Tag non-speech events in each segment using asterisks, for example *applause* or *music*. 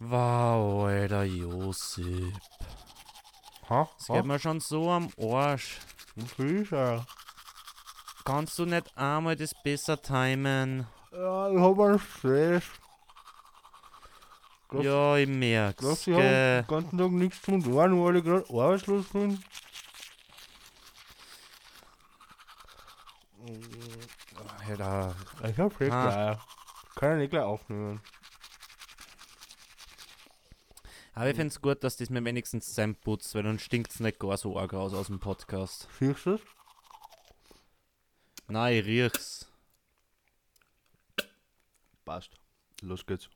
Wow, Alter, Josip. Ha? Es geht mir schon so am Arsch. Fischer. Kannst du nicht einmal das besser timen? Ja, ich hab einen Stress. Glaubst- Ja, ich merk's. Glaubst du, ich den ganzen Tag nichts tun, nur weil ich gerade arbeitslos bin? Alter, Ich hab schlecht Ah. Kann ich nicht gleich aufnehmen. Aber ich find's gut, dass das mir wenigstens zusammen putzt, weil dann stinkt's nicht gar so arg raus aus dem Podcast. Siehst du das? Nein, ich riech's. Passt. Los geht's.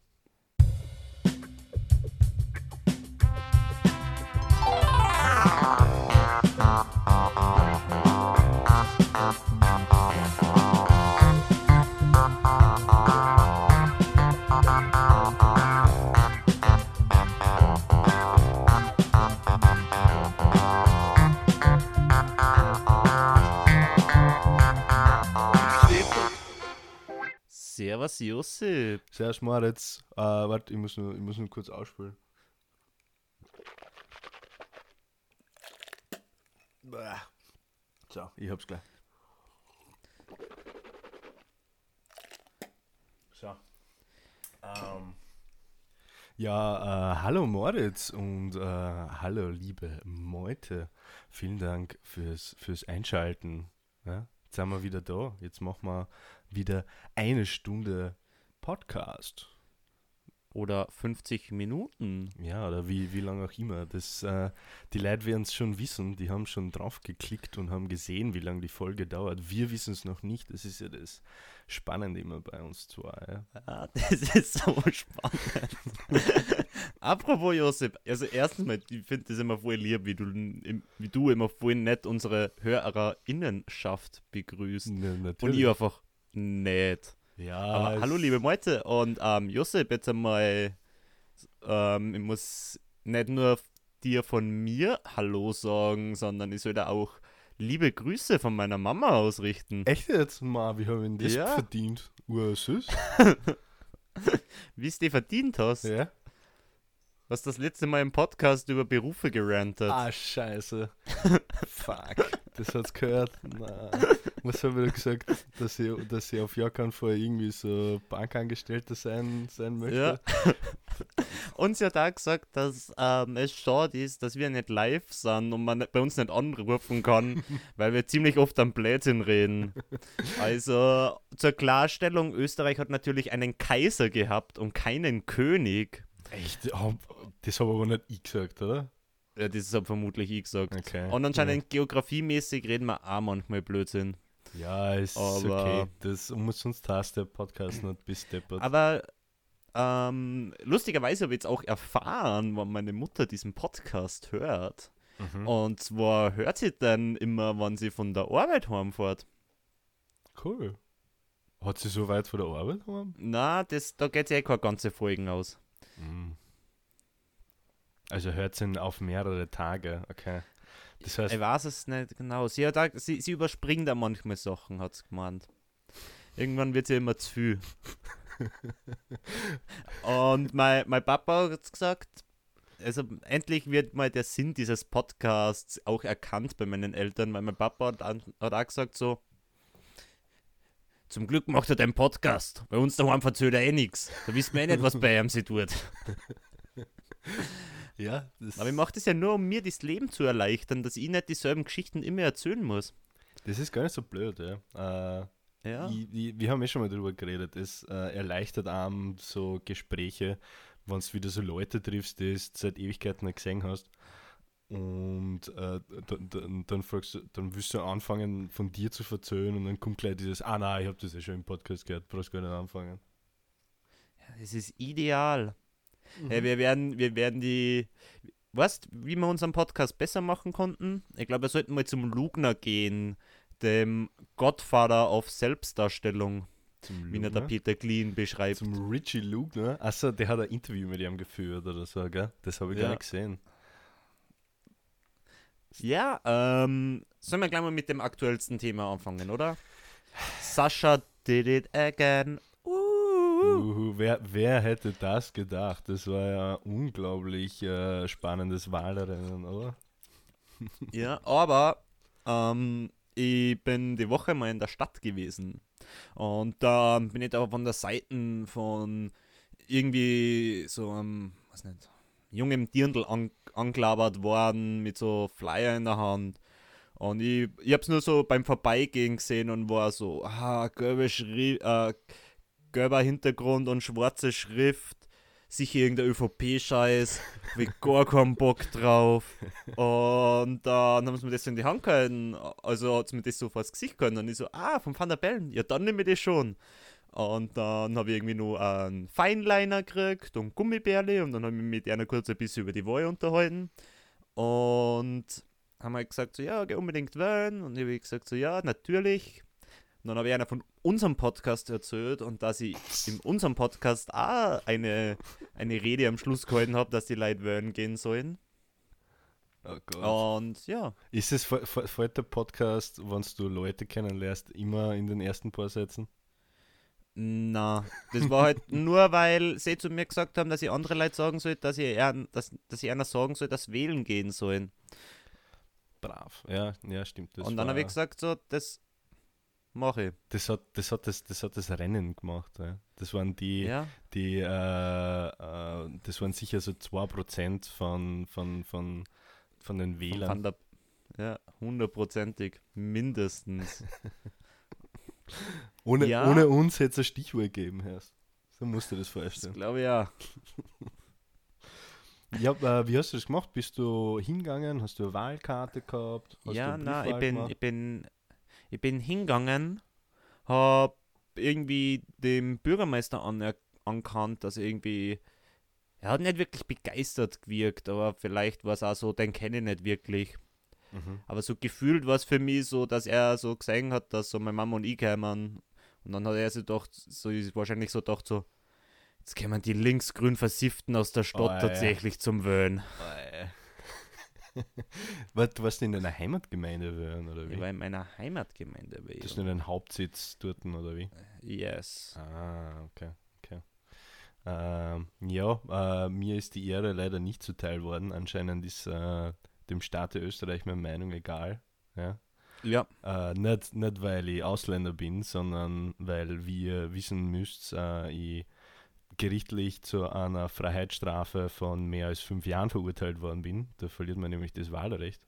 Servus, Josip. Servus Moritz. Äh, warte, ich muss nur, ich muss nur kurz ausspülen. So, ich hab's gleich. So. Ähm. Ja, äh, hallo Moritz und äh, hallo liebe Meute. Vielen Dank fürs, fürs Einschalten. Ja, jetzt sind wir wieder da. Jetzt machen wir wieder eine Stunde Podcast. Oder 50 Minuten. Ja, oder wie, wie lange auch immer. Das, äh, die Leute werden es schon wissen, die haben schon drauf geklickt und haben gesehen, wie lange die Folge dauert. Wir wissen es noch nicht. Das ist ja das Spannende immer bei uns zwei. Ja. *laughs* Das ist so spannend. *laughs* Apropos Josip, also erstens mal, ich finde das immer voll lieb, wie du, wie du immer voll nett unsere HörerInnenschaft begrüßt. Ne, Und ich einfach nett. ja, Aber hallo liebe Meute und ähm, Josip, jetzt einmal, ähm, ich muss nicht nur dir von mir Hallo sagen, sondern ich soll da auch liebe Grüße von meiner Mama ausrichten. Echt jetzt? Ma, wie haben wir das Ja. verdient? Ursüß? *laughs* Wie es dir verdient hast. Ja. Was das letzte Mal im Podcast über Berufe gerantet. Ah, scheiße. *laughs* Fuck. Das hat's gehört. Na. Was habe ich da gesagt? Dass ich, dass ich auf gar keinen Fall irgendwie so Bankangestellter sein, sein möchte? Ja. Und sie hat auch gesagt, dass ähm, es schade ist, dass wir nicht live sind und man bei uns nicht anrufen kann, *laughs* weil wir ziemlich oft am Blödsinn reden. Also zur Klarstellung, Österreich hat natürlich einen Kaiser gehabt und keinen König. Echt? Das habe aber nicht ich gesagt, oder? Ja, das hat vermutlich ich gesagt. Okay. Und anscheinend geografiemäßig reden wir auch manchmal Blödsinn. Ja, ist Aber- okay. Das umsonst heißt der Podcast nicht bis deppert. Aber ähm, lustigerweise habe ich jetzt auch erfahren, wann meine Mutter diesen Podcast hört. Mhm. Und zwar hört sie dann immer, wann sie von der Arbeit heimfährt. Cool. Hat sie so weit von der Arbeit haben? Na, das, da geht sie eh keine ganze Folgen aus. Mhm. Also hört sie ihn auf mehrere Tage, okay. Das heißt, Ich weiß es nicht genau. Sie, hat auch, sie, sie überspringt da manchmal Sachen, hat sie gemeint. Irgendwann wird sie immer zu viel. *laughs* Und mein, mein Papa hat gesagt, also endlich wird mal der Sinn dieses Podcasts auch erkannt bei meinen Eltern, weil mein Papa hat, hat auch gesagt so, zum Glück macht er den Podcast. Bei uns daheim verzögert er eh nichts. Da wissen wir eh nicht, was bei ihm sie tut. *laughs* ja, das, Aber ich mache das ja nur, um mir das Leben zu erleichtern, dass ich nicht dieselben Geschichten immer erzählen muss. das ist gar nicht so blöd, ja. Äh, Ja. ich, ich, wir haben eh schon mal drüber geredet. Es äh, erleichtert einem so Gespräche, wenn du wieder so Leute triffst, die du seit Ewigkeiten nicht gesehen hast. Und äh, dann, dann, dann, fragst du, dann willst du anfangen, von dir zu verzögern und dann kommt gleich dieses, ah nein, ich habe das ja schon im Podcast gehört, brauchst gar nicht anfangen. Es ist ideal. Mhm. Hey, wir werden, wir werden die. Weißt wie wir unseren Podcast besser machen konnten? Ich glaube, wir sollten mal zum Lugner gehen, dem Gottvater auf Selbstdarstellung, Zum wie ihn der? Peter Clean beschreibt. Zum Richie Lugner. Achso, der hat ein Interview mit ihm geführt oder so, gell? Das habe ich Ja. gar nicht gesehen. Ja, ähm, sollen wir gleich mal mit dem aktuellsten Thema anfangen, oder? Sascha did it again. Uh. Uhu, wer, wer hätte das gedacht? Das war ja ein unglaublich äh, spannendes Wahlrennen, oder? *laughs* Ja, aber ähm, ich bin die Woche mal in der Stadt gewesen. Und da bin ich da von der Seite von irgendwie so einem, was nicht, jungem Dirndl an, angelabert worden mit so Flyer in der Hand. Und ich, ich habe es nur so beim Vorbeigehen gesehen und war so, ah, gelbe Schri äh, gelber Hintergrund und schwarze Schrift. Sicher irgendein ÖVP-Scheiß, wie gar keinen Bock drauf. Und dann haben sie mir das in die Hand gehalten, also hat sie mir das so vor das Gesicht gehalten. Und ich so, ah, von Van der Bellen, ja, dann nehme ich das schon. Und dann habe ich irgendwie nur einen Feinliner gekriegt und Gummibärle und dann habe ich mich mit einer kurz ein bisschen über die Wahl unterhalten. Und haben halt gesagt, so, ja, geh unbedingt wählen. Und ich habe gesagt, so, ja, natürlich. Und dann habe ich einer von unserem Podcast erzählt und dass ich in unserem Podcast auch eine, eine Rede am Schluss gehalten habe, dass die Leute wählen gehen sollen. Oh Gott. Und ja, Ist es vor, der Podcast, wenn du Leute kennenlernst, immer in den ersten paar Sätzen? na, das war halt *laughs* nur, weil sie zu mir gesagt haben, dass ich andere Leute sagen soll, dass ich, eher, dass, dass ich einer sagen soll, dass wählen gehen sollen. Brav. Ja, ja, stimmt. Das und dann habe ich gesagt, so, das mache ich. das hat, das, hat das, das hat das Rennen gemacht. Ja. Das waren die, Ja, die äh, äh, das waren sicher so 2% von, von, von, von den Wählern. Der, ja, hundertprozentig, mindestens. *laughs* Ohne, Ja. ohne uns hätte es ein Stichwort gegeben, Herr. So musst du das vorstellen. glaube ich ja. *laughs* Ja, äh, wie hast du das gemacht? Bist du hingegangen? Hast du eine Wahlkarte gehabt? Hast ja, na, ich bin, gemacht? ich bin, ich bin hingegangen, hab irgendwie dem Bürgermeister aner ankannt, dass er irgendwie, er hat nicht wirklich begeistert gewirkt, aber vielleicht war es auch so, den kenne ich nicht wirklich. Mhm. Aber so gefühlt war es für mich so, dass er so gesehen hat, dass so meine Mama und ich kämen. Und dann hat er sich gedacht, so ist wahrscheinlich so gedacht, so, jetzt kämen die linksgrün Versifften aus der Stadt Oh, ja. tatsächlich zum Wählen. Was, *laughs* du warst in deiner Heimatgemeinde wählen, oder wie? Ich war in meiner Heimatgemeinde das ist nur ein Hauptsitz dort, oder wie? Yes. Ah, okay, okay. Ähm, ja, äh, mir ist die Ehre leider nicht zuteil worden. Anscheinend ist äh, dem Staate Österreich meine Meinung egal. Ja? Ja, Äh, nicht, nicht, weil ich Ausländer bin, sondern weil, wie ihr wissen müsst, äh, ich gerichtlich zu einer Freiheitsstrafe von mehr als fünf Jahren verurteilt worden bin. Da verliert man nämlich das Wahlrecht.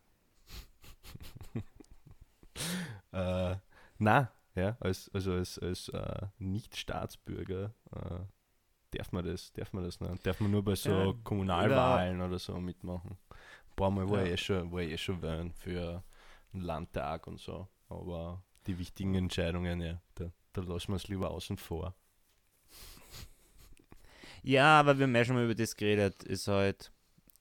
*laughs* äh, na, ja, als, also als, als äh, Nicht-Staatsbürger äh, darf man das, darf man das nicht. Darf man nur bei so Ja, Kommunalwahlen oder so mitmachen. Ein paar Mal war, Ja. ich eh schon, war ich eh schon wählen für einen Landtag und so. Aber die wichtigen Entscheidungen, ja, da, da lassen wir es lieber außen vor. Ja, aber wir haben ja schon mal über das geredet. Ist halt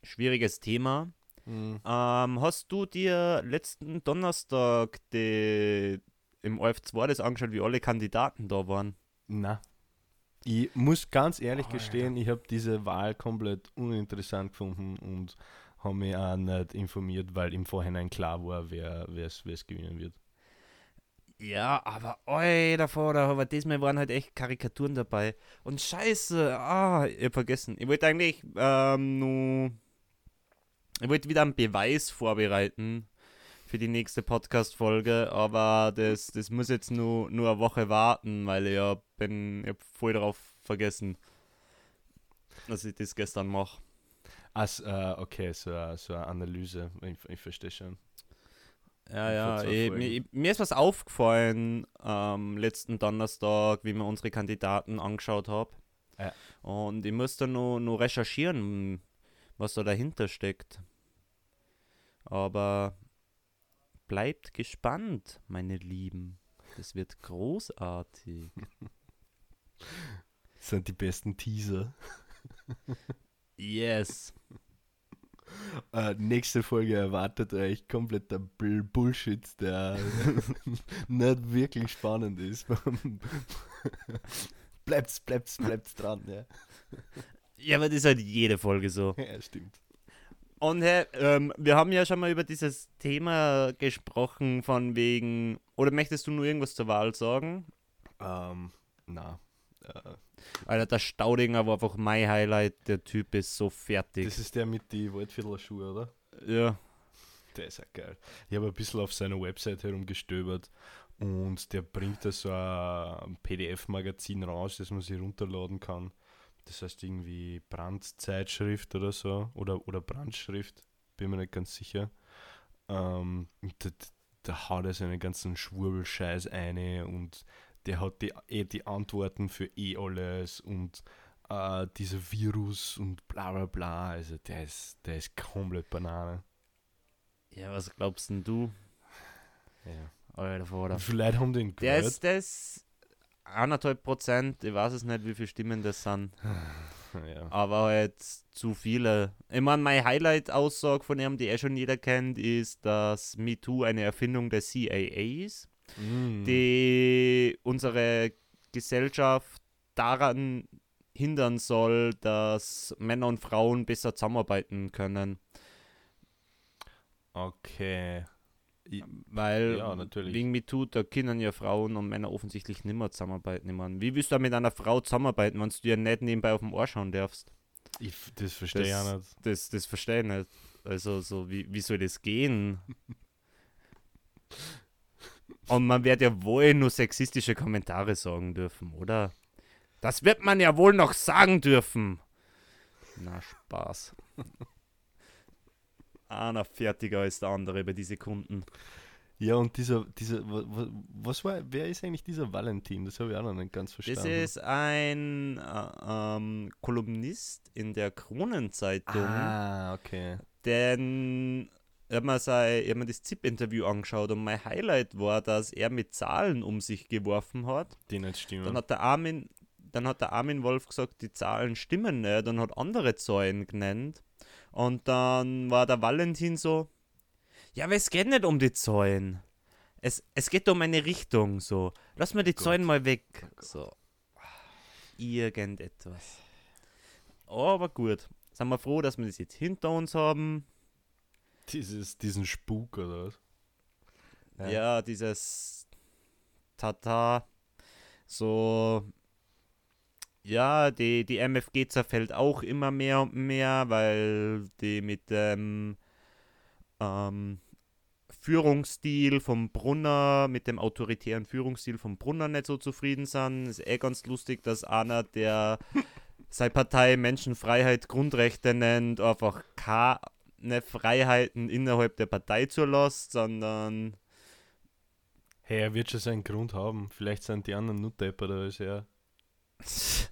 ein schwieriges Thema. Mhm. Ähm, hast du dir letzten Donnerstag die, im OF2 das angeschaut, wie alle Kandidaten da waren? Na. Ich muss ganz ehrlich Alter. gestehen, ich habe diese Wahl komplett uninteressant gefunden und habe mich auch nicht informiert, weil im Vorhinein klar war, wer es gewinnen wird. Ja, aber oi, davor, da, aber diesmal waren halt echt Karikaturen dabei. Und scheiße, ah, ich hab vergessen. Ich wollte eigentlich ähm, nur. Ich wollte wieder einen Beweis vorbereiten für die nächste Podcast-Folge, aber das, das muss jetzt nur, nur eine Woche warten, weil ich hab, bin ich hab voll darauf vergessen, dass ich das gestern mache. Also, äh, okay, so, so eine Analyse, ich, ich verstehe schon. Ja, ja, zwei ich, mir, ist was aufgefallen am letzten Donnerstag, wie wir unsere Kandidaten angeschaut haben. Ja. Und ich musste nur, nur recherchieren, was da dahinter steckt. Aber bleibt gespannt, meine Lieben. Das wird großartig. Das *laughs* sind die besten Teaser. Yes. Äh, nächste Folge erwartet euch kompletter Bull Bullshit, der *laughs* nicht wirklich spannend ist. *laughs* bleibt's, bleibt's, bleibt's dran, ja. Ja, aber das ist halt jede Folge so. Ja, stimmt. Und hey, ähm, wir haben ja schon mal über dieses Thema gesprochen, von wegen. Oder möchtest du nur irgendwas zur Wahl sagen? Ähm, na. Äh, Alter, der Staudinger war einfach mein Highlight. Der Typ ist so fertig. Das ist der mit die Waldviertler Schuhe, oder? ja. Der ist ja geil. Ich habe ein bisschen auf seiner Website herumgestöbert und der bringt da so ein PDF-Magazin raus, das man sich runterladen kann. Das heißt irgendwie Brandzeitschrift oder so oder, oder Brandschrift, bin mir nicht ganz sicher. Ähm, da, da haut er seinen ganzen Schwurbelscheiß eine und der hat die, eh die Antworten für eh alles und äh, dieser Virus und bla bla bla. Also der ist, der ist komplett Banane. Ja, was glaubst denn du? Ja. Alter, Vater. Leute haben den Der gehört? ist, der ist eineinhalb Prozent. Ich weiß es nicht, wie viele Stimmen das sind. *laughs* ja. Aber halt zu viele. Ich meine, meine Highlight-Aussage von ihm, die eh schon jeder kennt, ist, dass MeToo eine Erfindung der CIA ist, Mm. die unsere Gesellschaft daran hindern soll, dass Männer und Frauen besser zusammenarbeiten können. Okay. Weil Ja, natürlich. wegen MeToo, da können ja Frauen und Männer offensichtlich nicht mehr zusammenarbeiten. Ich meine, wie willst du mit einer Frau zusammenarbeiten, wenn du dir nicht nebenbei auf dem Ohr schauen darfst? Ich, das verstehe ich auch nicht. Das, das verstehe ich nicht. Also, so, wie, wie soll das gehen? *laughs* Und man wird ja wohl nur sexistische Kommentare sagen dürfen, oder? Das wird man ja wohl noch sagen dürfen. Na, Spaß. Einer fertiger als der andere bei diesen Kunden. Ja, und dieser, dieser, wa- wa- was war, wer ist eigentlich dieser Valentin? Das habe ich auch noch nicht ganz Das verstanden. ist ein äh, ähm, Kolumnist in der Kronenzeitung. ah, okay. Denn ich habe mir, sein- ich hab mir das ZIP-Interview angeschaut und mein Highlight war, dass er mit Zahlen um sich geworfen hat. Die nicht stimmen. Dann hat der Armin, dann hat der Armin Wolf gesagt, die Zahlen stimmen nicht und hat andere Zahlen genannt. Und dann war der Valentin so, ja, aber es geht nicht um die Zahlen. Es, es geht um eine Richtung, so. Lass mal die Gott. Zahlen mal weg. So. Irgendetwas. Aber gut. Sind wir froh, dass wir das jetzt hinter uns haben. Dieses, diesen Spuk oder was? Ja, dieses Tata. So. Ja, die, die MFG zerfällt auch immer mehr und mehr, weil die mit dem ähm, Führungsstil vom Brunner, mit dem autoritären Führungsstil vom Brunner nicht so zufrieden sind. Ist eh ganz lustig, dass einer, der *laughs* seine Partei Menschenfreiheit, Grundrechte nennt, einfach keine Freiheiten innerhalb der Partei zulässt, sondern Hey, er wird schon seinen Grund haben. Vielleicht sind die anderen nur depperter als er. *laughs*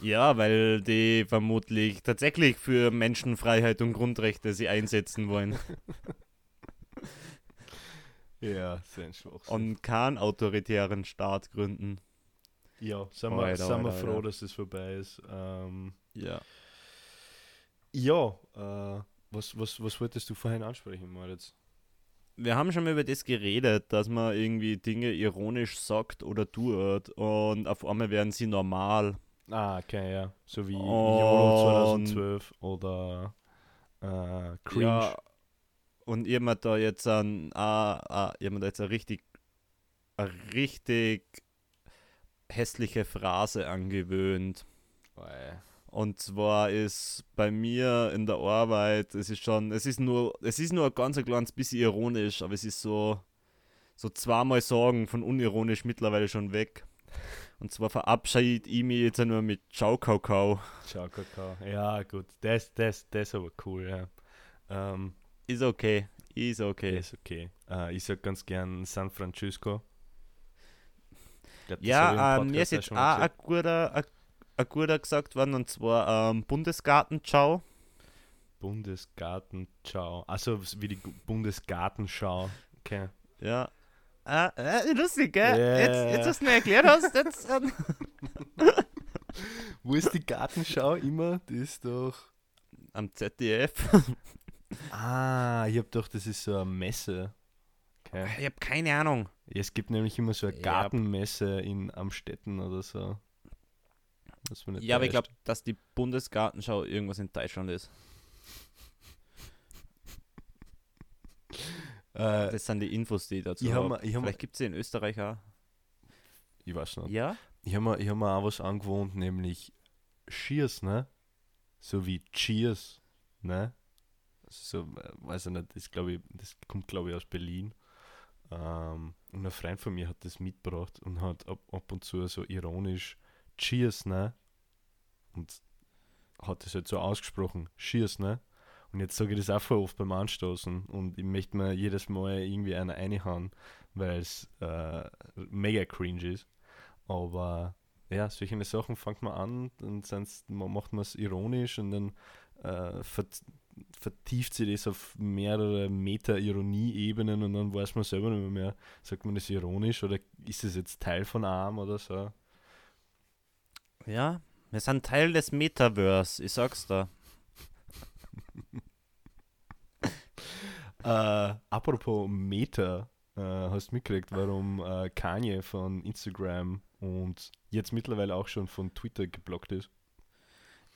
Ja, weil die vermutlich tatsächlich für Menschenfreiheit und Grundrechte sie einsetzen wollen *laughs* Ja, sein Schwachsinn. und keinen autoritären Staat gründen. ja, sind wir, Alter, sind wir froh, dass es vorbei ist. Ähm, Ja. ja, äh, was, was, was wolltest du vorhin ansprechen, Moritz? Wir haben schon mal über das geredet, dass man irgendwie Dinge ironisch sagt oder tut und auf einmal werden sie normal. Ah, okay, ja. So wie YOLO 2012 oder äh, Cringe. Ja, und ihr habt da jetzt ein, ah, ah, da jetzt eine richtig, eine richtig hässliche Phrase angewöhnt. Oi. Und zwar ist bei mir in der Arbeit, es ist schon, es ist nur, es ist nur ein ganz ein kleines bisschen ironisch, aber es ist so, so zweimal sagen von unironisch mittlerweile schon weg. Und zwar verabschiede ich mich jetzt nur mit Ciao Kakao. Ciao, Kakao. Ja, gut. Das, das, das ist aber cool, ja. Ähm, Ist okay, ist okay. ist okay. Äh, ich sag ganz gern San Francisco. Glaub, Ja, ähm, mir ist jetzt schon auch ein guter, ein, ein guter gesagt worden, und zwar ähm, Bundesgarten Ciao. Bundesgarten, ciao. Also wie die Bundesgartenschau. Okay. Ja. Ah, äh, lustig, gell? Ja, jetzt, jetzt, was du mir erklärt hast, jetzt. Ähm, *laughs* Wo ist die Gartenschau immer? Die ist doch. am ZDF. Ah, ich hab doch, das ist so eine Messe. Okay. Ich habe keine Ahnung. Es gibt nämlich immer so eine. Gartenmesse in Amstetten oder so. Ja, aber ich glaube, dass die Bundesgartenschau irgendwas in Deutschland ist. *laughs* Äh, Das sind die Infos, die ich dazu ich hab habe. ich hab mal- Vielleicht gibt es sie in Österreich auch. ich weiß nicht. Ja? ich habe mir, ich hab mir auch was angewohnt, nämlich Cheers, ne? So wie Cheers, ne? So, äh, weiß ich nicht, das, glaube ich, das kommt, glaube ich, aus Berlin. Ähm, und ein Freund von mir hat das mitgebracht und hat ab, ab und zu so ironisch Cheers, ne? Und hat das halt so ausgesprochen, Cheers, ne? Und jetzt sage ich das auch voll oft beim Anstoßen und ich möchte mir jedes Mal irgendwie eine reinhauen, weil es äh, mega cringe ist. Aber ja, solche Sachen fängt man an und sonst macht man es ironisch und dann äh, vertieft sich das auf mehrere Meta-Ironie-Ebenen und dann weiß man selber nicht mehr, sagt man das ironisch oder ist es jetzt Teil von Arm oder so. Ja, wir sind Teil des Metaverse, ich sag's da. *laughs* äh, apropos Meta, äh, hast du mitgekriegt, warum äh, Kanye von Instagram und jetzt mittlerweile auch schon von Twitter geblockt ist?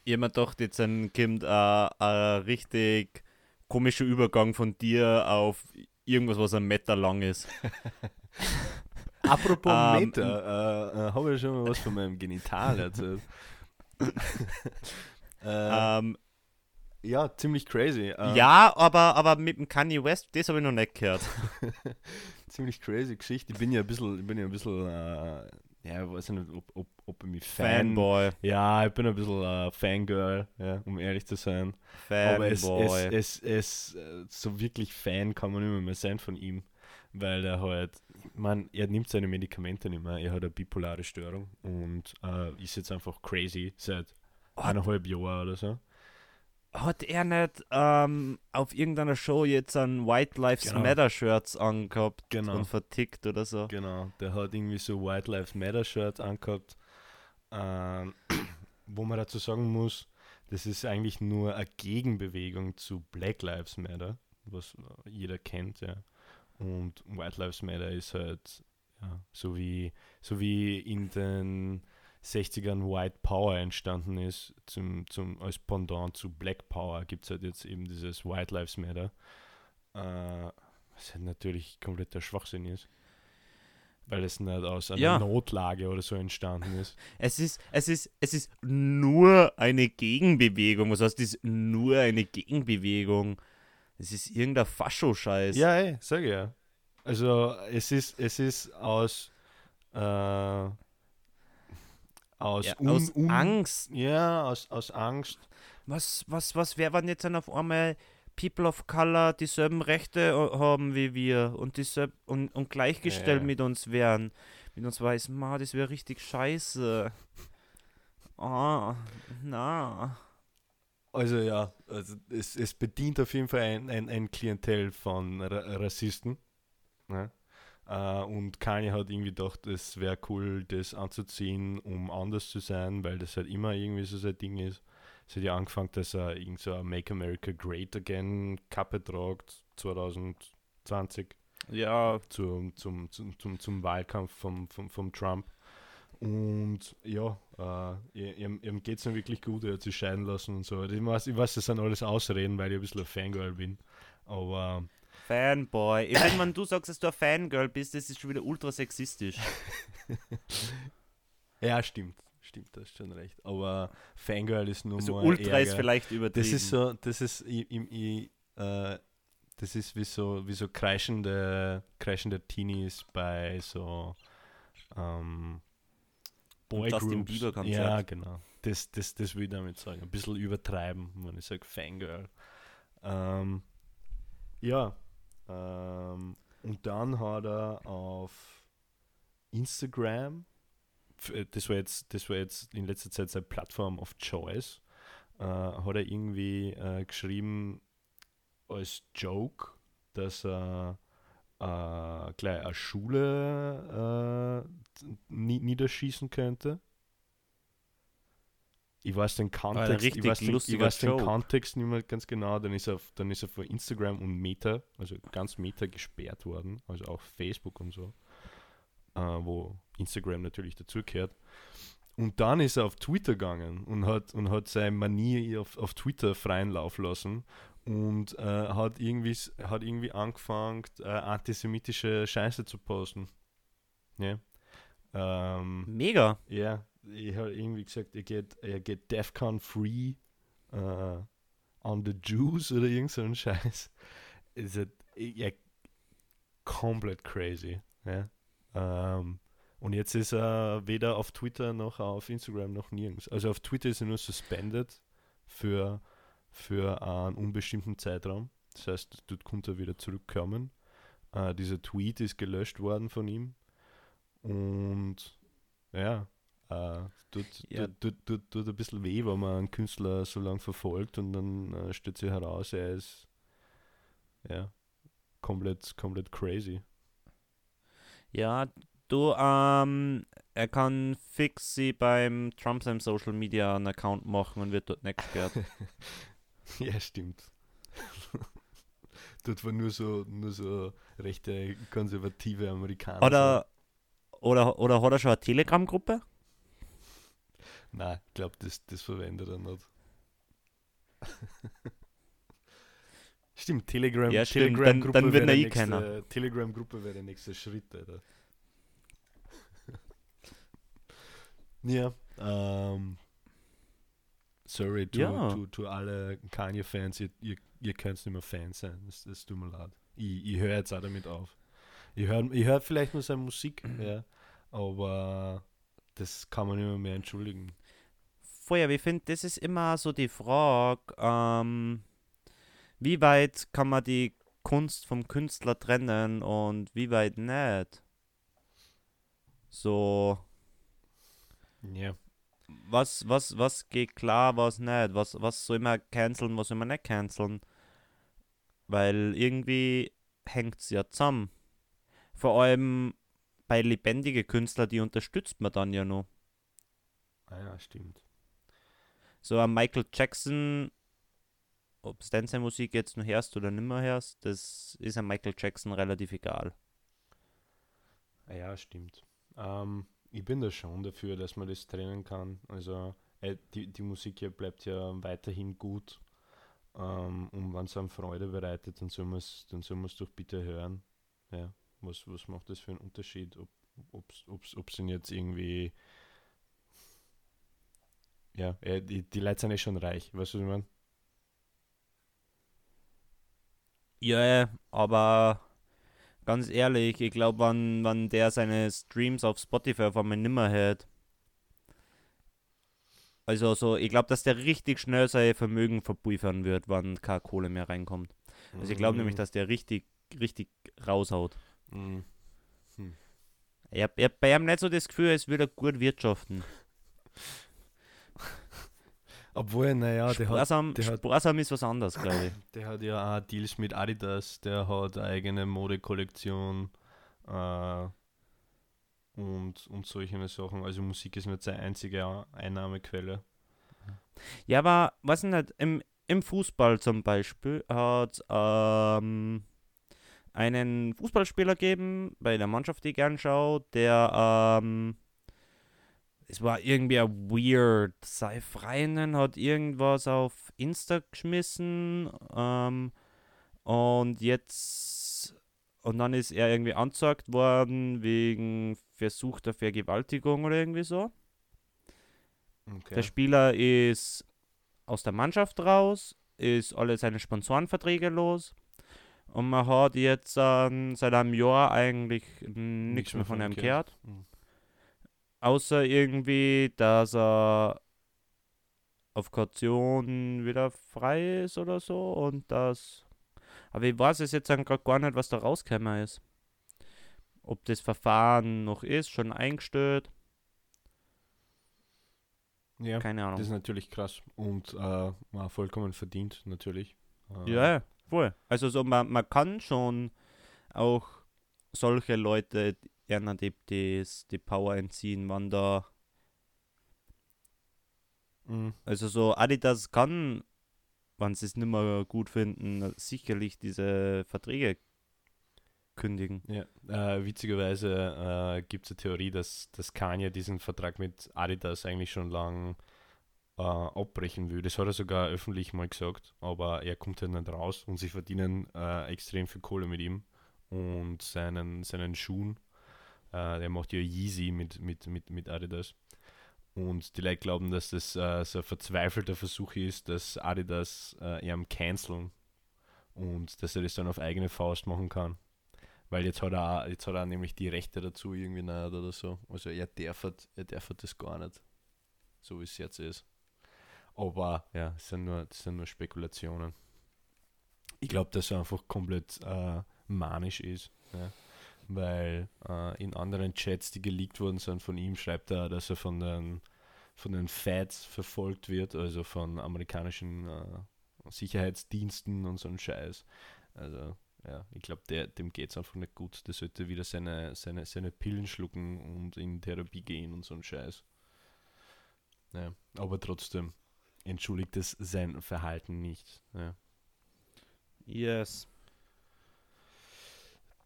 Ich habe mir gedacht, jetzt kommt ein richtig komischer Übergang von dir auf irgendwas, was ein Meter lang ist. *laughs* Apropos ähm, Meter, äh, äh, habe ich schon mal was von meinem Genital erzählt. *laughs* äh, um, ähm, ja, ziemlich crazy. Uh, ja, aber, aber mit dem Kanye West, das habe ich noch nicht gehört. *laughs* ziemlich crazy Geschichte. Ich bin ja ein bisschen, ich bin ja ein bisschen uh, ja, ich weiß nicht, ob, ob, ob ich mich Fan, Fanboy. Ja, ich bin ein bisschen Fangirl, ja, um ehrlich zu sein. Fanboy. Aber es, es, es, es, äh, so wirklich Fan kann man nicht mehr sein von ihm, weil er halt, man, er nimmt seine Medikamente nicht mehr, er hat eine bipolare Störung und uh, ist jetzt einfach crazy seit eineinhalb Jahren oder so hat er nicht ähm, auf irgendeiner Show jetzt ein White Lives genau. Matter Shirts angehabt genau. und vertickt oder so? Genau, der hat irgendwie so White Lives Matter Shirts angehabt, ähm, wo man dazu sagen muss, das ist eigentlich nur eine Gegenbewegung zu Black Lives Matter, was jeder kennt, ja. Und White Lives Matter ist halt ja, so wie so wie in den 60ern White Power entstanden ist, zum, zum, als Pendant zu Black Power, gibt es halt jetzt eben dieses White Lives Matter, äh, was halt natürlich kompletter Schwachsinn ist. Weil es nicht aus einer ja. Notlage oder so entstanden ist. *laughs* Es ist, es ist, es ist nur eine Gegenbewegung. Was heißt das? Nur eine Gegenbewegung. Es ist irgendein Fascho-Scheiß. Ja, ey, sag ich ja. Also es ist, es ist aus äh, aus, ja, un, aus un, Angst. Ja, aus, aus Angst. Was, was, was wäre, wenn jetzt dann auf einmal People of Color dieselben Rechte haben wie wir und, dieselb, und, und gleichgestellt ja. mit uns wären? Mit uns weiß, ma, das wäre richtig scheiße. Ah, oh, na. Also ja, also es, es bedient auf jeden Fall ein, ein, ein Klientel von Ra Rassisten. Ne? Uh, und Kanye hat irgendwie gedacht, es wäre cool, das anzuziehen, um anders zu sein, weil das halt immer irgendwie so sein Ding ist. Es hat ja angefangen, dass er irgend so eine Make America Great Again Kappe tragt, 2020. Ja. Zum, zum, zum, zum, zum Wahlkampf vom, vom, vom Trump. Und ja, äh, ihm, ihm geht es ihm wirklich gut, er hat sich scheiden lassen und so. Ich weiß, ich weiß, das sind alles Ausreden, weil ich ein bisschen ein Fangirl bin. Aber Fanboy. Ich meine, wenn du sagst, dass du ein Fangirl bist, das ist schon wieder ultra sexistisch. *laughs* ja, stimmt. Stimmt, das ist schon recht. Aber Fangirl ist nur also mal. Ultra Ärger. ist vielleicht übertrieben. Das ist so, das ist, ich, ich, ich, äh, das ist wie so, wie so kreischende, kreischende Teenies bei so ähm, Boygroups. Ja, genau. Das, das, das will ich damit sagen. Ein bisschen übertreiben, wenn ich sage Fangirl. Ähm, ja, ähm, und dann hat er auf Instagram, äh, das war jetzt, das war jetzt in letzter Zeit seine Plattform of Choice, äh, hat er irgendwie äh, geschrieben als Joke, dass er äh, gleich eine Schule äh, niederschießen könnte. Ich weiß den Kontext, ich weiß, den, ich weiß den, Kontext nicht mehr ganz genau, dann ist, er, dann ist er von Instagram und Meta, also ganz Meta gesperrt worden, also auch Facebook und so, äh, wo Instagram natürlich dazugehört. Und dann ist er auf Twitter gegangen und hat, und hat seine Manie auf, auf Twitter freien Lauf lassen und äh, hat, irgendwie, hat irgendwie angefangen, äh, antisemitische Scheiße zu posten. Ja. Ähm, Mega. ja, ich habe irgendwie gesagt, er geht, er geht DEFCON free äh, on the Jews oder irgend so ein Scheiß. Ist halt, ja, komplett crazy. Ja. Ähm, und jetzt ist er weder auf Twitter noch auf Instagram noch nirgends. Also auf Twitter ist er nur suspended für, für einen unbestimmten Zeitraum. Das heißt, dort kommt er wieder zurückkommen. Äh, dieser Tweet ist gelöscht worden von ihm. Und ja, äh, tut, Ja. Tut, tut, tut ein bisschen weh, wenn man einen Künstler so lange verfolgt und dann äh, stellt sich heraus, er ist ja komplett, komplett crazy. Ja, du, ähm, er kann fix sie beim Trump seinem Social Media einen Account machen und wird dort nicht gesperrt. *laughs* *laughs* Ja, stimmt. Dort waren nur so, nur so rechte, konservative Amerikaner. Oder, oder, oder hat er schon eine Telegram-Gruppe? Nein, ich glaube, das, das verwendet er nicht. *laughs* stimmt, Telegram, Ja, stimmt, Telegram dann- dann wird wäre er der eh keiner. Telegram-Gruppe wäre der nächste Schritt, Alter. *laughs* ja, ähm, sorry to, Ja. to, to alle Kanye-Fans, ihr, ihr, ihr könnt nicht mehr Fans sein, das, das tut mir leid. Ich, ich höre jetzt auch damit auf. Ich höre ich hör vielleicht nur seine Musik, *clears throat* ja, aber das kann man nicht mehr, mehr entschuldigen. Vorher, ich finde, das ist immer so die Frage, ähm, wie weit kann man die Kunst vom Künstler trennen und wie weit nicht? So, Ja. Was, was, was geht klar, was nicht? Was, was soll man canceln, was soll man nicht canceln? Weil irgendwie hängt es ja zusammen. Vor allem bei lebendigen Künstlern, die unterstützt man dann ja noch. Ah ja, stimmt. So ein Michael Jackson, ob es denn seine Musik jetzt noch hörst oder nimmer hörst, das ist ein Michael Jackson relativ egal. Ah ja, stimmt. Ähm, ich bin da schon dafür, dass man das trennen kann. Also äh, die, die Musik hier bleibt ja weiterhin gut. Ähm, und wenn es einem Freude bereitet, dann soll man es doch bitte hören. Ja, was, was macht das für einen Unterschied? Ob ob's, ob's, ob's denn jetzt irgendwie ja, äh, die, die Leute sind ja schon reich, weißt du, was ich meine? Ja, aber ganz ehrlich, ich glaube, wenn, wenn der seine Streams auf Spotify auf einmal nimmer hat, also so, ich glaube, dass der richtig schnell sein Vermögen verpulvern wird, wenn keine Kohle mehr reinkommt. Also ich glaube nämlich, dass der richtig, richtig raushaut. Mhm. Ich habe hab bei ihm nicht so das Gefühl, es würde gut wirtschaften. Obwohl, naja, der hat, Sparsam, der hat- ist was anderes, glaube ich. *coughs* Der hat ja auch Deals mit Adidas, der hat eine eigene Modekollektion äh, und, und solche Sachen. Also Musik ist nicht seine einzige Einnahmequelle. Ja, aber was nicht, im, im Fußball zum Beispiel hat ähm, einen Fußballspieler gegeben, bei der Mannschaft, die ich gern schaue, der ähm, es war irgendwie ein weird. Sei Freien hat irgendwas auf Insta geschmissen ähm, und jetzt und dann ist er irgendwie angezeigt worden wegen versuchter Vergewaltigung oder irgendwie so. Okay. Der Spieler ist aus der Mannschaft raus, ist alle seine Sponsorenverträge los und man hat jetzt ähm, seit einem Jahr eigentlich nichts mehr von ihm gehört. Mhm. Außer irgendwie, dass er auf Kaution wieder frei ist oder so und das. Aber ich weiß es jetzt gerade gar nicht, was da rausgekommen ist. Ob das Verfahren noch ist, schon eingestellt, Ja, keine Ahnung. das ist natürlich krass und äh, vollkommen verdient, natürlich. Äh, Ja, ja, voll. Also so, man, man kann schon auch solche Leute eher die, die, die Power entziehen, wann da. mhm. Also so Adidas kann, wenn sie es nicht mehr gut finden, sicherlich diese Verträge kündigen. Ja, äh, witzigerweise äh, gibt es eine Theorie, dass, dass Kanye diesen Vertrag mit Adidas eigentlich schon lang äh, abbrechen will. Das hat er sogar öffentlich mal gesagt, aber er kommt halt nicht raus und sie verdienen äh, extrem viel Kohle mit ihm und seinen, seinen Schuhen. Äh, der macht ja Yeezy mit, mit, mit, mit Adidas. Und die Leute glauben, dass das äh, so ein verzweifelter Versuch ist, dass Adidas äh, ihm canceln und dass er das dann auf eigene Faust machen kann. Weil jetzt hat er, jetzt hat er nämlich die Rechte dazu irgendwie nicht oder so. Also er darf, er darf das gar nicht. So wie es jetzt ist. Aber ja, es sind nur, das sind nur Spekulationen. Ich glaube, dass er einfach komplett äh, manisch ist. Ja. Weil äh, in anderen Chats, die geleakt worden sind von ihm, schreibt er, dass er von den, von den Feds verfolgt wird, also von amerikanischen äh, Sicherheitsdiensten und so ein Scheiß. Also ja, ich glaube, dem geht es einfach nicht gut. Der sollte wieder seine, seine, seine Pillen schlucken und in Therapie gehen und so ein Scheiß. Ja, aber trotzdem entschuldigt es sein Verhalten nicht. Ja. Yes.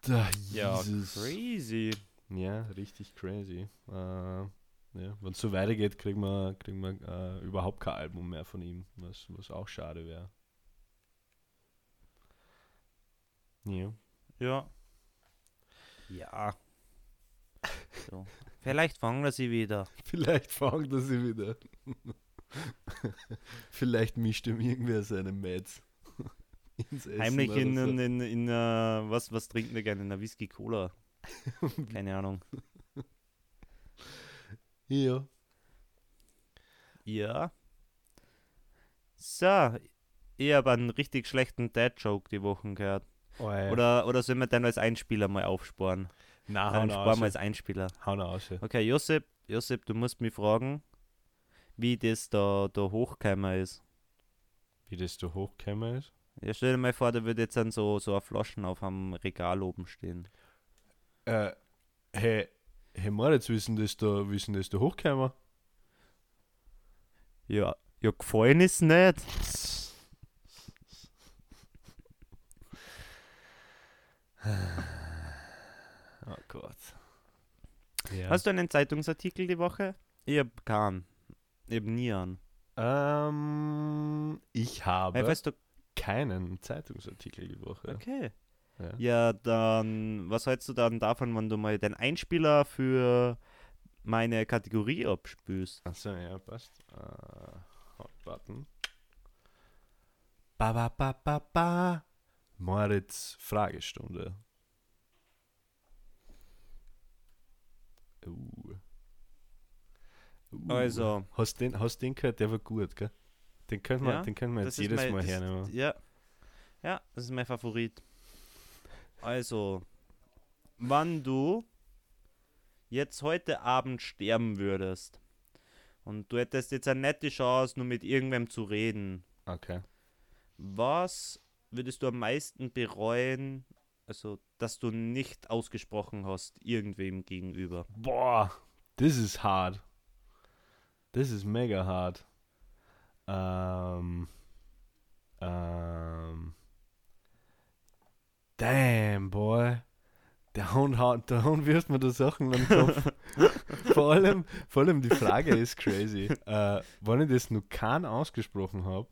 Da, ja, crazy. Ja, richtig crazy. Äh, ja, Wenn es so weitergeht, kriegen wir, kriegen wir äh, überhaupt kein Album mehr von ihm, was, was auch schade wäre. Ja. Ja. Ja. So. Vielleicht fangen wir sie wieder. *laughs* Vielleicht fangen wir sie wieder. *laughs* Vielleicht mischt ihm irgendwer seine Mates. Heimlich in, in, in, in uh, was, was trinken wir gerne? In einer Whisky Cola. *laughs* Keine Ahnung. Ja. Ja. So, ich habe einen richtig schlechten Dad-Joke die Wochen gehört. Oh, ja. oder, oder sollen wir den als Einspieler mal aufsparen? Nein, Dann sparen wir als Einspieler. Hau aus. Okay, Josep, Josep, du musst mich fragen, wie das da, da hochgekommen ist. Wie das da hochgekommen ist? Ja, stell dir mal vor, da würde jetzt dann so, so eine Flaschen auf einem Regal oben stehen. Äh, hey, hey Moritz, wissen das da, wissen das da hochgekommen? Ja, ja, gefallen ist nicht. oh Gott. Ja. Hast du einen Zeitungsartikel die Woche? Ich hab keinen. Eben nie an. Ähm, ich habe hey, weißt du, keinen Zeitungsartikel die Woche. Okay. Ja. ja, dann, was hältst du dann davon, wenn du mal den Einspieler für meine Kategorie abspülst? Achso, ja, passt. Uh, Hot Button. Ba, ba, ba, ba, ba. Moritz Fragestunde. Uh. Uh. Also. Hast den, hast den gehört? Der war gut, gell? Den können wir, ja, den können wir jetzt jedes mein, Mal hernehmen. Ja. ja, das ist mein Favorit. Also, wann du jetzt heute Abend sterben würdest und du hättest jetzt eine nette Chance, nur mit irgendwem zu reden. Okay. Was würdest du am meisten bereuen, also dass du nicht ausgesprochen hast, irgendwem gegenüber? Boah, das ist hart. Das ist mega hart. Ähm, ähm, damn, boy. Der Hund, hat, der Hund wirft mir da Sachen an den Kopf. *laughs* vor, allem, vor allem die Frage ist crazy. Äh, wenn ich das nur keinen ausgesprochen habe,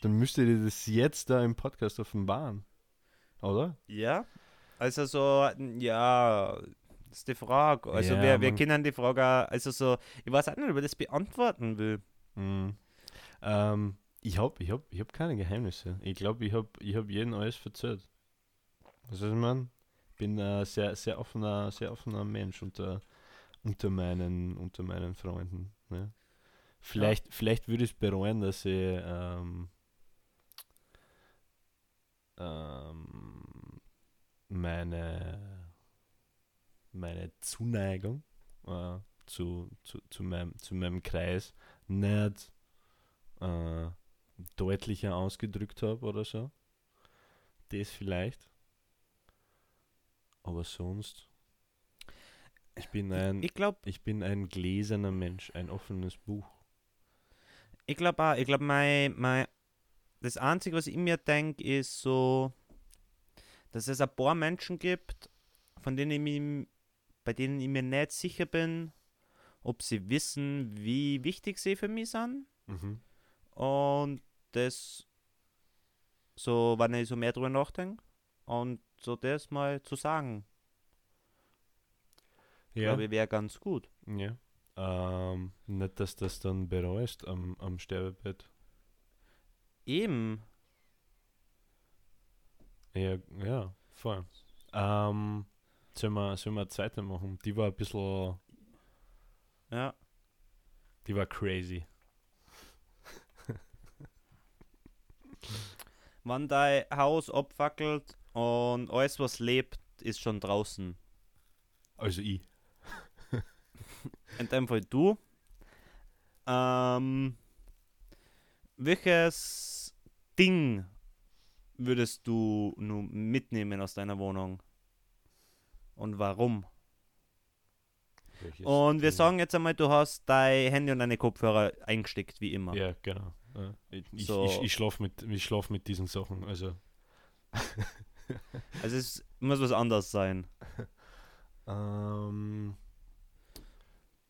dann müsstet ihr das jetzt da im Podcast offenbaren. Oder? Ja. Also so, ja, das ist die Frage. Also ja, wir, wir kennen die Frage, also so, ich weiß auch nicht, ob ich das beantworten will. Mhm. Ähm, ich habe ich hab, ich hab keine Geheimnisse. Ich glaube, ich habe ich hab jedem alles verzählt. Was man? Ich bin ein sehr, sehr offener, sehr offener Mensch unter, unter, meinen, unter meinen Freunden. Ne? Vielleicht, ja. vielleicht würde ich es bereuen, dass ich ähm, ähm, meine, meine Zuneigung äh, zu, zu, zu, meinem, zu meinem Kreis nicht äh, deutlicher ausgedrückt habe oder so. Das vielleicht. Aber sonst. Ich bin ein, ich, glaub, ich bin ein gläserner Mensch, ein offenes Buch. Ich glaube auch, ich glaube, mein, mein, das Einzige, was ich mir denke, ist so, dass es ein paar Menschen gibt, von denen ich bei denen ich mir nicht sicher bin, ob sie wissen, wie wichtig sie für mich sind. Mhm. Und das so, wenn ich so mehr drüber nachdenke und so das mal zu sagen. Ja. Glaube ich, wäre ganz gut. Ja. Ähm, nicht, dass das dann bereust am, am Sterbebett. Eben. Ja, ja, voll. Ähm, sollen wir, sollen wir eine zweite machen? Die war ein bisschen, Ja. die war crazy. Wenn dein Haus abfackelt und alles, was lebt, ist schon draußen. Also ich. In dem Fall du. Ähm, welches Ding würdest du nun mitnehmen aus deiner Wohnung? Und warum? Welches Und wir sagen jetzt einmal, du hast dein Handy und deine Kopfhörer eingesteckt, wie immer. Ja, genau. Ich, ich, So. ich, ich schlafe mit, ich schlaf mit diesen Sachen. Also, *laughs* Also es muss was anderes sein. *laughs* ähm,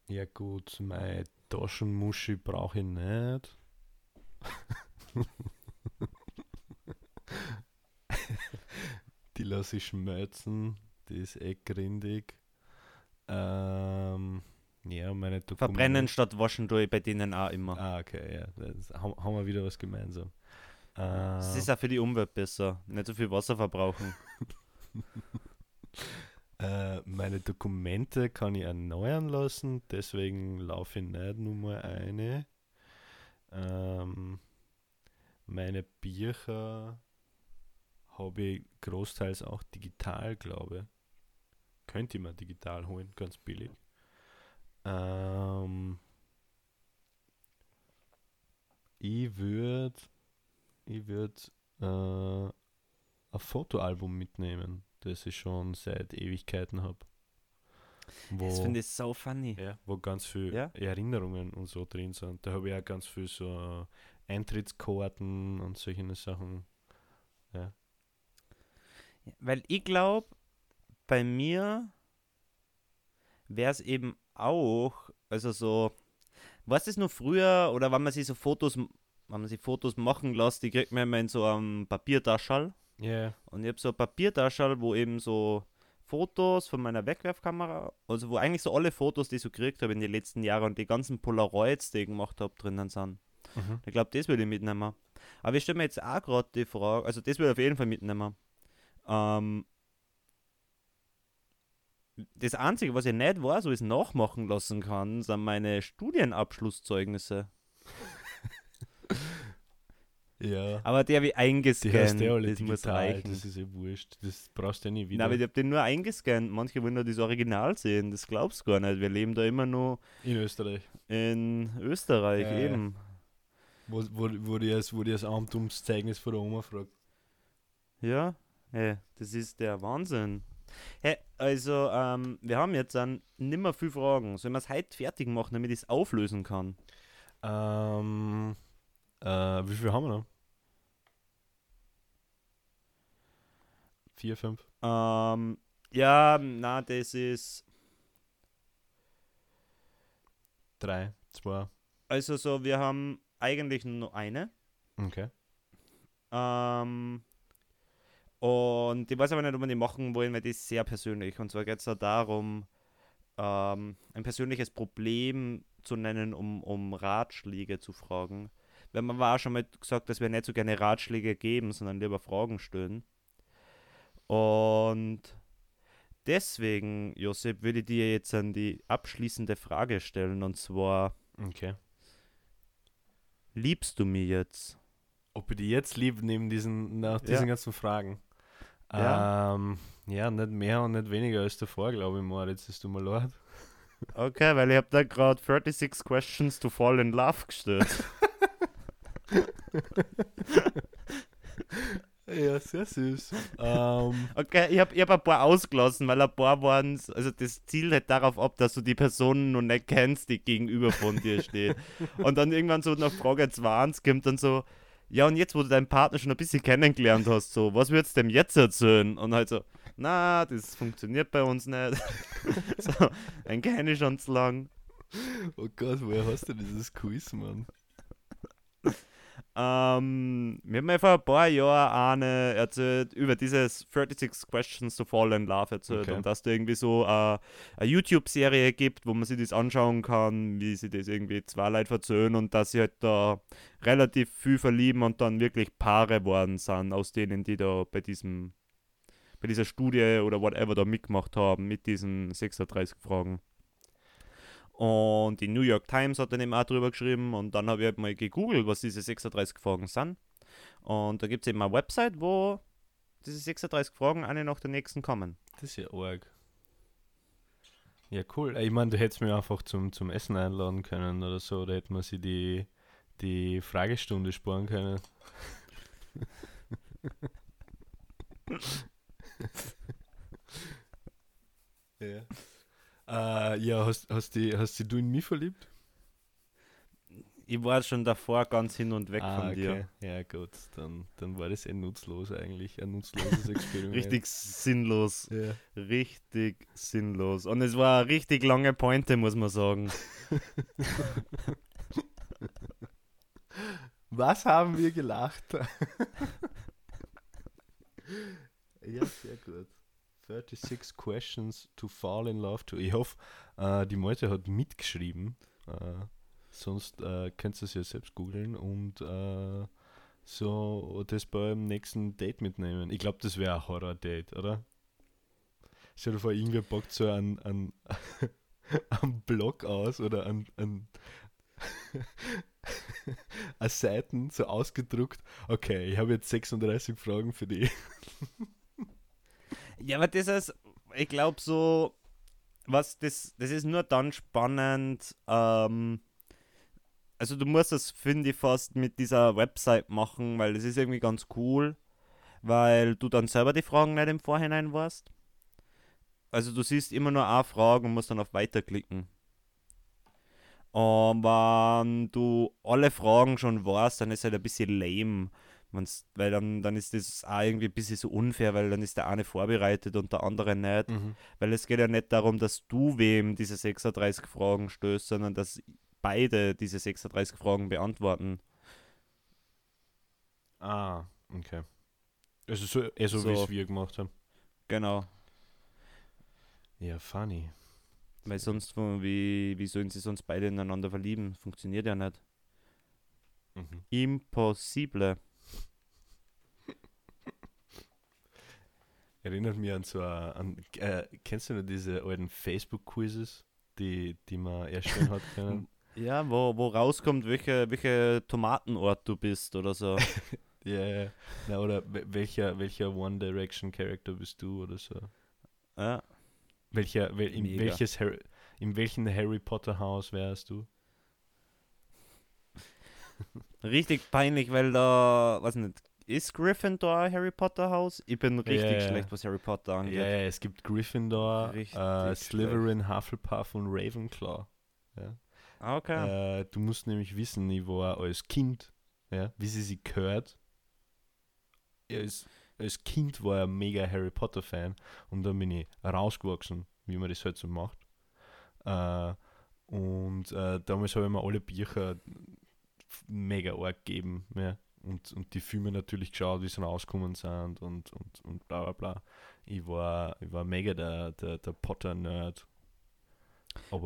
ja gut, meine Taschenmuschi brauche ich nicht. *laughs* Die lasse ich schmelzen. Die ist eh grindig. Ähm, ja, meine Dokumente. Verbrennen statt waschen tue ich bei denen auch immer. Ah, okay, ja. Das haben, wir wieder was gemeinsam. Es Äh, ist auch für die Umwelt besser. Nicht so viel Wasser verbrauchen. *laughs* Äh, meine Dokumente kann ich erneuern lassen, deswegen laufe ich nicht nur mal eine. Ähm, meine Bücher habe ich großteils auch digital, glaube ich. Könnte ich mir digital holen, ganz billig. Ähm, ich würde ich würd, äh, ein Fotoalbum mitnehmen, das ich schon seit Ewigkeiten habe. Das finde ich so funny. Ja, wo ganz viel Ja? Erinnerungen und so drin sind. Da habe ich auch ganz viel so Eintrittskarten und solche Sachen. Weil ich glaube, bei mir wäre es eben auch, also so, was ist nur früher oder wenn man sich so Fotos, wenn man sich Fotos machen lässt, die kriegt man immer in so einem Papiertaschall. Ja, Und ich habe so ein Papiertaschall, wo eben so Fotos von meiner Wegwerfkamera, also wo eigentlich so alle Fotos, die ich so gekriegt habe in den letzten Jahren und die ganzen Polaroids, die ich gemacht habe, drinnen sind. mhm. Ich glaube, das würde ich mitnehmen. Aber ich stelle mir jetzt auch gerade die Frage, also das würde ich auf jeden Fall mitnehmen. Ähm, das Einzige, was ich nicht weiß, wo ich es nachmachen lassen kann, sind meine Studienabschlusszeugnisse. *laughs* ja. Aber die habe ich Die hast eingescannt. du ja alle das muss digital, reichen. das ist ja wurscht. Das brauchst du ja nie Nein, wieder. aber ich habe den nur eingescannt. Manche wollen nur das Original sehen. Das glaubst du gar nicht. Wir leben da immer nur In Österreich. in Österreich ja. eben. Wo, wo, wo, die das, wo die das Amtumszeugnis von der Oma fragt. Ja, hey, das ist der Wahnsinn. Hey, also, ähm, wir haben jetzt dann nimmer viel Fragen. Sollen wir es heute fertig machen, damit ich es auflösen kann? Ähm, äh, wie viel haben wir noch? Vier, fünf? Ähm, ja, na, das ist. Drei, zwei. Also, so, wir haben eigentlich nur eine. Okay. Ähm, und ich weiß aber nicht, ob wir die machen wollen, weil die ist sehr persönlich. Und zwar geht es da darum, ähm, ein persönliches Problem zu nennen, um, um Ratschläge zu fragen. Weil man war auch schon mal gesagt, dass wir nicht so gerne Ratschläge geben, sondern lieber Fragen stellen. Und deswegen, Josep, würde ich dir jetzt an die abschließende Frage stellen. Und zwar, Okay. liebst du mich jetzt? Ob ich die jetzt liebe, neben diesen, nach Ja. diesen ganzen Fragen? Ja. Ähm, ja, nicht mehr und nicht weniger als davor, glaube ich, Moritz. Es tut mir leid. Okay, weil ich habe da gerade 36 Questions to Fall in Love gestellt. *laughs* Ja, sehr süß. ähm, Okay, ich habe ich hab ein paar ausgelassen, weil ein paar waren, also das Ziel hält darauf ab, dass du die Person noch nicht kennst, die gegenüber von dir steht. *laughs* Und dann irgendwann so nach Frage 20 kommt dann so, ja und jetzt, wo du deinen Partner schon ein bisschen kennengelernt hast, so, was würdest du dem jetzt erzählen? Und halt so, na, das funktioniert bei uns nicht. *laughs* so, den kenne ich schon zu lang. oh Gott, woher hast du dieses Quiz, Mann? Ähm, mir hat mir vor ein paar Jahren eine erzählt über dieses 36 Questions to Fall in Love erzählt Okay. und dass da irgendwie so äh, eine YouTube-Serie gibt, wo man sich das anschauen kann, wie sie das irgendwie zwei Leute verzöhnen und dass sie halt da relativ viel verlieben und dann wirklich Paare worden sind, aus denen, die da bei diesem bei dieser Studie oder whatever da mitgemacht haben mit diesen 36 Fragen. Und die New York Times hat dann eben auch drüber geschrieben und dann habe ich halt mal gegoogelt, was diese 36 Fragen sind. Und da gibt es eben eine Website, wo diese 36 Fragen eine nach der nächsten kommen. Das ist ja arg. Ja, cool. Ich meine, du hättest mich einfach zum, zum Essen einladen können oder so, oder hätte man sich die, die Fragestunde sparen können. *laughs* ja. Äh, ja, hast, hast, die, hast die du in mich verliebt? Ich war schon davor ganz hin und weg ah, von dir. Ja, gut, dann, dann war das eh nutzlos eigentlich. Ein nutzloses *laughs* Experiment. Richtig sinnlos. Ja. Richtig sinnlos. Und es war eine richtig lange Pointe, muss man sagen. *laughs* Was haben wir gelacht? *laughs* ja, sehr gut. 36 Questions to Fall in Love to. Ich hoffe, äh, die Malte hat mitgeschrieben. Äh, sonst äh, könnt ihr es ja selbst googeln und äh, so das beim nächsten Date mitnehmen. Ich glaube, das wäre ein Horror-Date, oder? Stell dir vor, irgendwer packt so einen, einen, *laughs* einen Blog aus oder einen, einen *laughs* eine Seiten so ausgedruckt. Okay, ich habe jetzt 36 Fragen für die. *laughs* Ja, aber das ist, ich glaube so, was das, das ist nur dann spannend, ähm, also du musst das, finde ich, fast mit dieser Website machen, weil das ist irgendwie ganz cool, weil du dann selber die Fragen nicht im Vorhinein weißt. Also du siehst immer nur eine Frage und musst dann auf Weiter klicken. Und wenn du alle Fragen schon weißt, dann ist halt ein bisschen lame. Wenn's, weil dann, dann ist das auch irgendwie ein bisschen so unfair, weil dann ist der eine vorbereitet und der andere nicht. Weil es geht ja nicht darum, dass du wem diese 36 Fragen stößt, sondern dass beide diese 36 Fragen beantworten. Ah, okay. Also so, eher so, So. wie es wir gemacht haben. Genau. Ja, funny. Weil sonst, wie, wie sollen sie sonst beide ineinander verlieben? Funktioniert ja nicht. Mhm. Impossible. Erinnert mich an so an, äh, kennst du noch diese alten Facebook-Quizzes, die, die man erstellen hat können? *laughs* Ja, wo, wo rauskommt, welche, welche Tomatenort du bist oder so. *laughs* Ja, ja. Na, oder we- welcher, welcher One Direction Character bist du oder so? ja. Welcher, wel, in, Mega. welches Harry, in welchem Harry Potter Haus wärst du? Richtig peinlich, weil da, weiß nicht, ist Gryffindor ein Harry Potter Haus? Ich bin richtig ja. schlecht, was Harry Potter angeht. ja, es gibt Gryffindor, äh, Slytherin, Hufflepuff und Ravenclaw. Ja. Ah, okay. Äh, du musst nämlich wissen, ich war als Kind, ja, wie sie sie gehört. Als, als Kind war er mega Harry Potter Fan und dann bin ich rausgewachsen, wie man das halt so macht. Äh, und äh, damals habe ich mir alle Bücher mega arg gegeben. Ja. Und, und die Filme natürlich geschaut, wie sie rausgekommen sind und, und, und bla bla bla. Ich war, ich war mega der, der, der Potter-Nerd.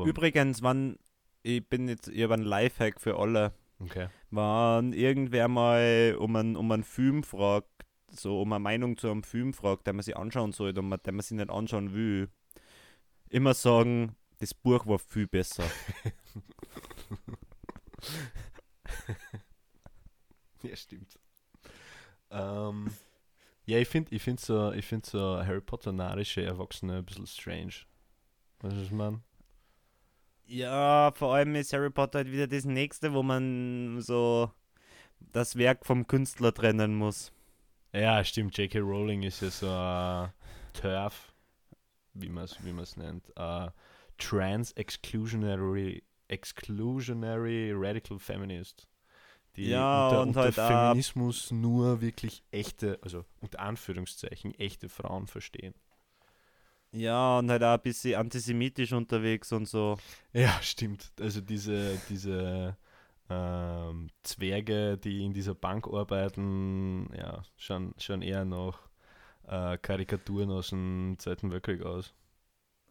Übrigens, wann, ich bin jetzt, ich habe einen Lifehack für alle. okay. Wenn irgendwer mal um einen, um einen Film fragt, so um eine Meinung zu einem Film fragt, den man sich anschauen sollte und man, den man sich nicht anschauen will, immer sagen, das Buch war viel besser. *laughs* *laughs* *laughs* Ja, stimmt. Ähm, ja, ich finde ich find so, ich find so Harry Potter-narische Erwachsene ein bisschen strange. Weißt du, was ich meine? Ja, vor allem ist Harry Potter halt wieder das nächste, wo man so das Werk vom Künstler trennen muss. Ja, stimmt. J.K. Rowling ist ja so ein TERF, wie man es wie man's nennt. Uh, Trans-Exclusionary exclusionary Radical Feminist. Die Ja, unter, und unter halt Feminismus nur wirklich echte, also unter Anführungszeichen, echte Frauen verstehen. Ja, und halt auch ein bisschen antisemitisch unterwegs und so. Ja, stimmt. Also diese, diese ähm, Zwerge, die in dieser Bank arbeiten, ja, schauen, schauen eher nach äh, Karikaturen aus dem Zweiten Weltkrieg aus.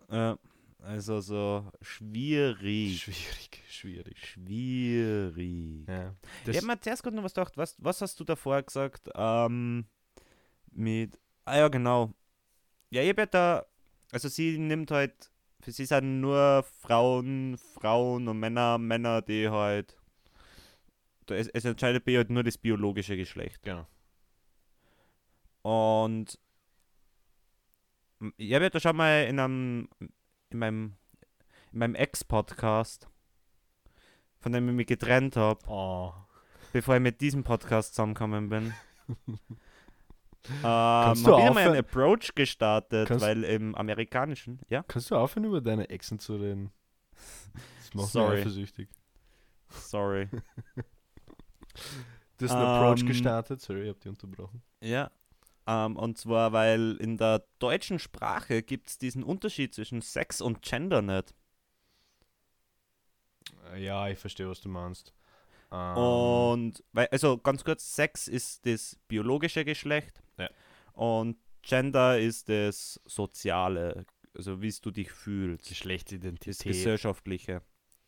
Äh, also so schwierig. Schwierig, schwierig. Schwierig. Ja, ich habe mir zuerst gerade noch was gedacht. Was, was hast du davor gesagt? Ähm, mit. Ah ja, genau. Ja, habe ja da. Also sie nimmt halt. Für sie sind nur Frauen, Frauen und Männer, Männer, die halt. Es, es entscheidet bei ihr halt nur das biologische Geschlecht. Genau. Und ich habe ja da schon mal in einem, in meinem, in meinem Ex-Podcast, von dem ich mich getrennt habe, Oh. bevor ich mit diesem Podcast zusammengekommen bin. *laughs* ähm, habe ich einmal einen aufhören- Approach gestartet, weil im amerikanischen, ja, Kannst du aufhören, über deine Exen zu reden? Das macht Sorry. mich eifersüchtig. sorry. *laughs* Du hast einen Approach Ähm, gestartet. Sorry, ich hab dich unterbrochen. Ja. Ähm, und zwar, weil in der deutschen Sprache gibt es diesen Unterschied zwischen Sex und Gender nicht. Äh, Ja, ich verstehe, was du meinst. Ähm, Und, weil, also ganz kurz, Sex ist das biologische Geschlecht Ja. und Gender ist das soziale, also wie du dich fühlst, das Geschlechtsidentität. gesellschaftliche.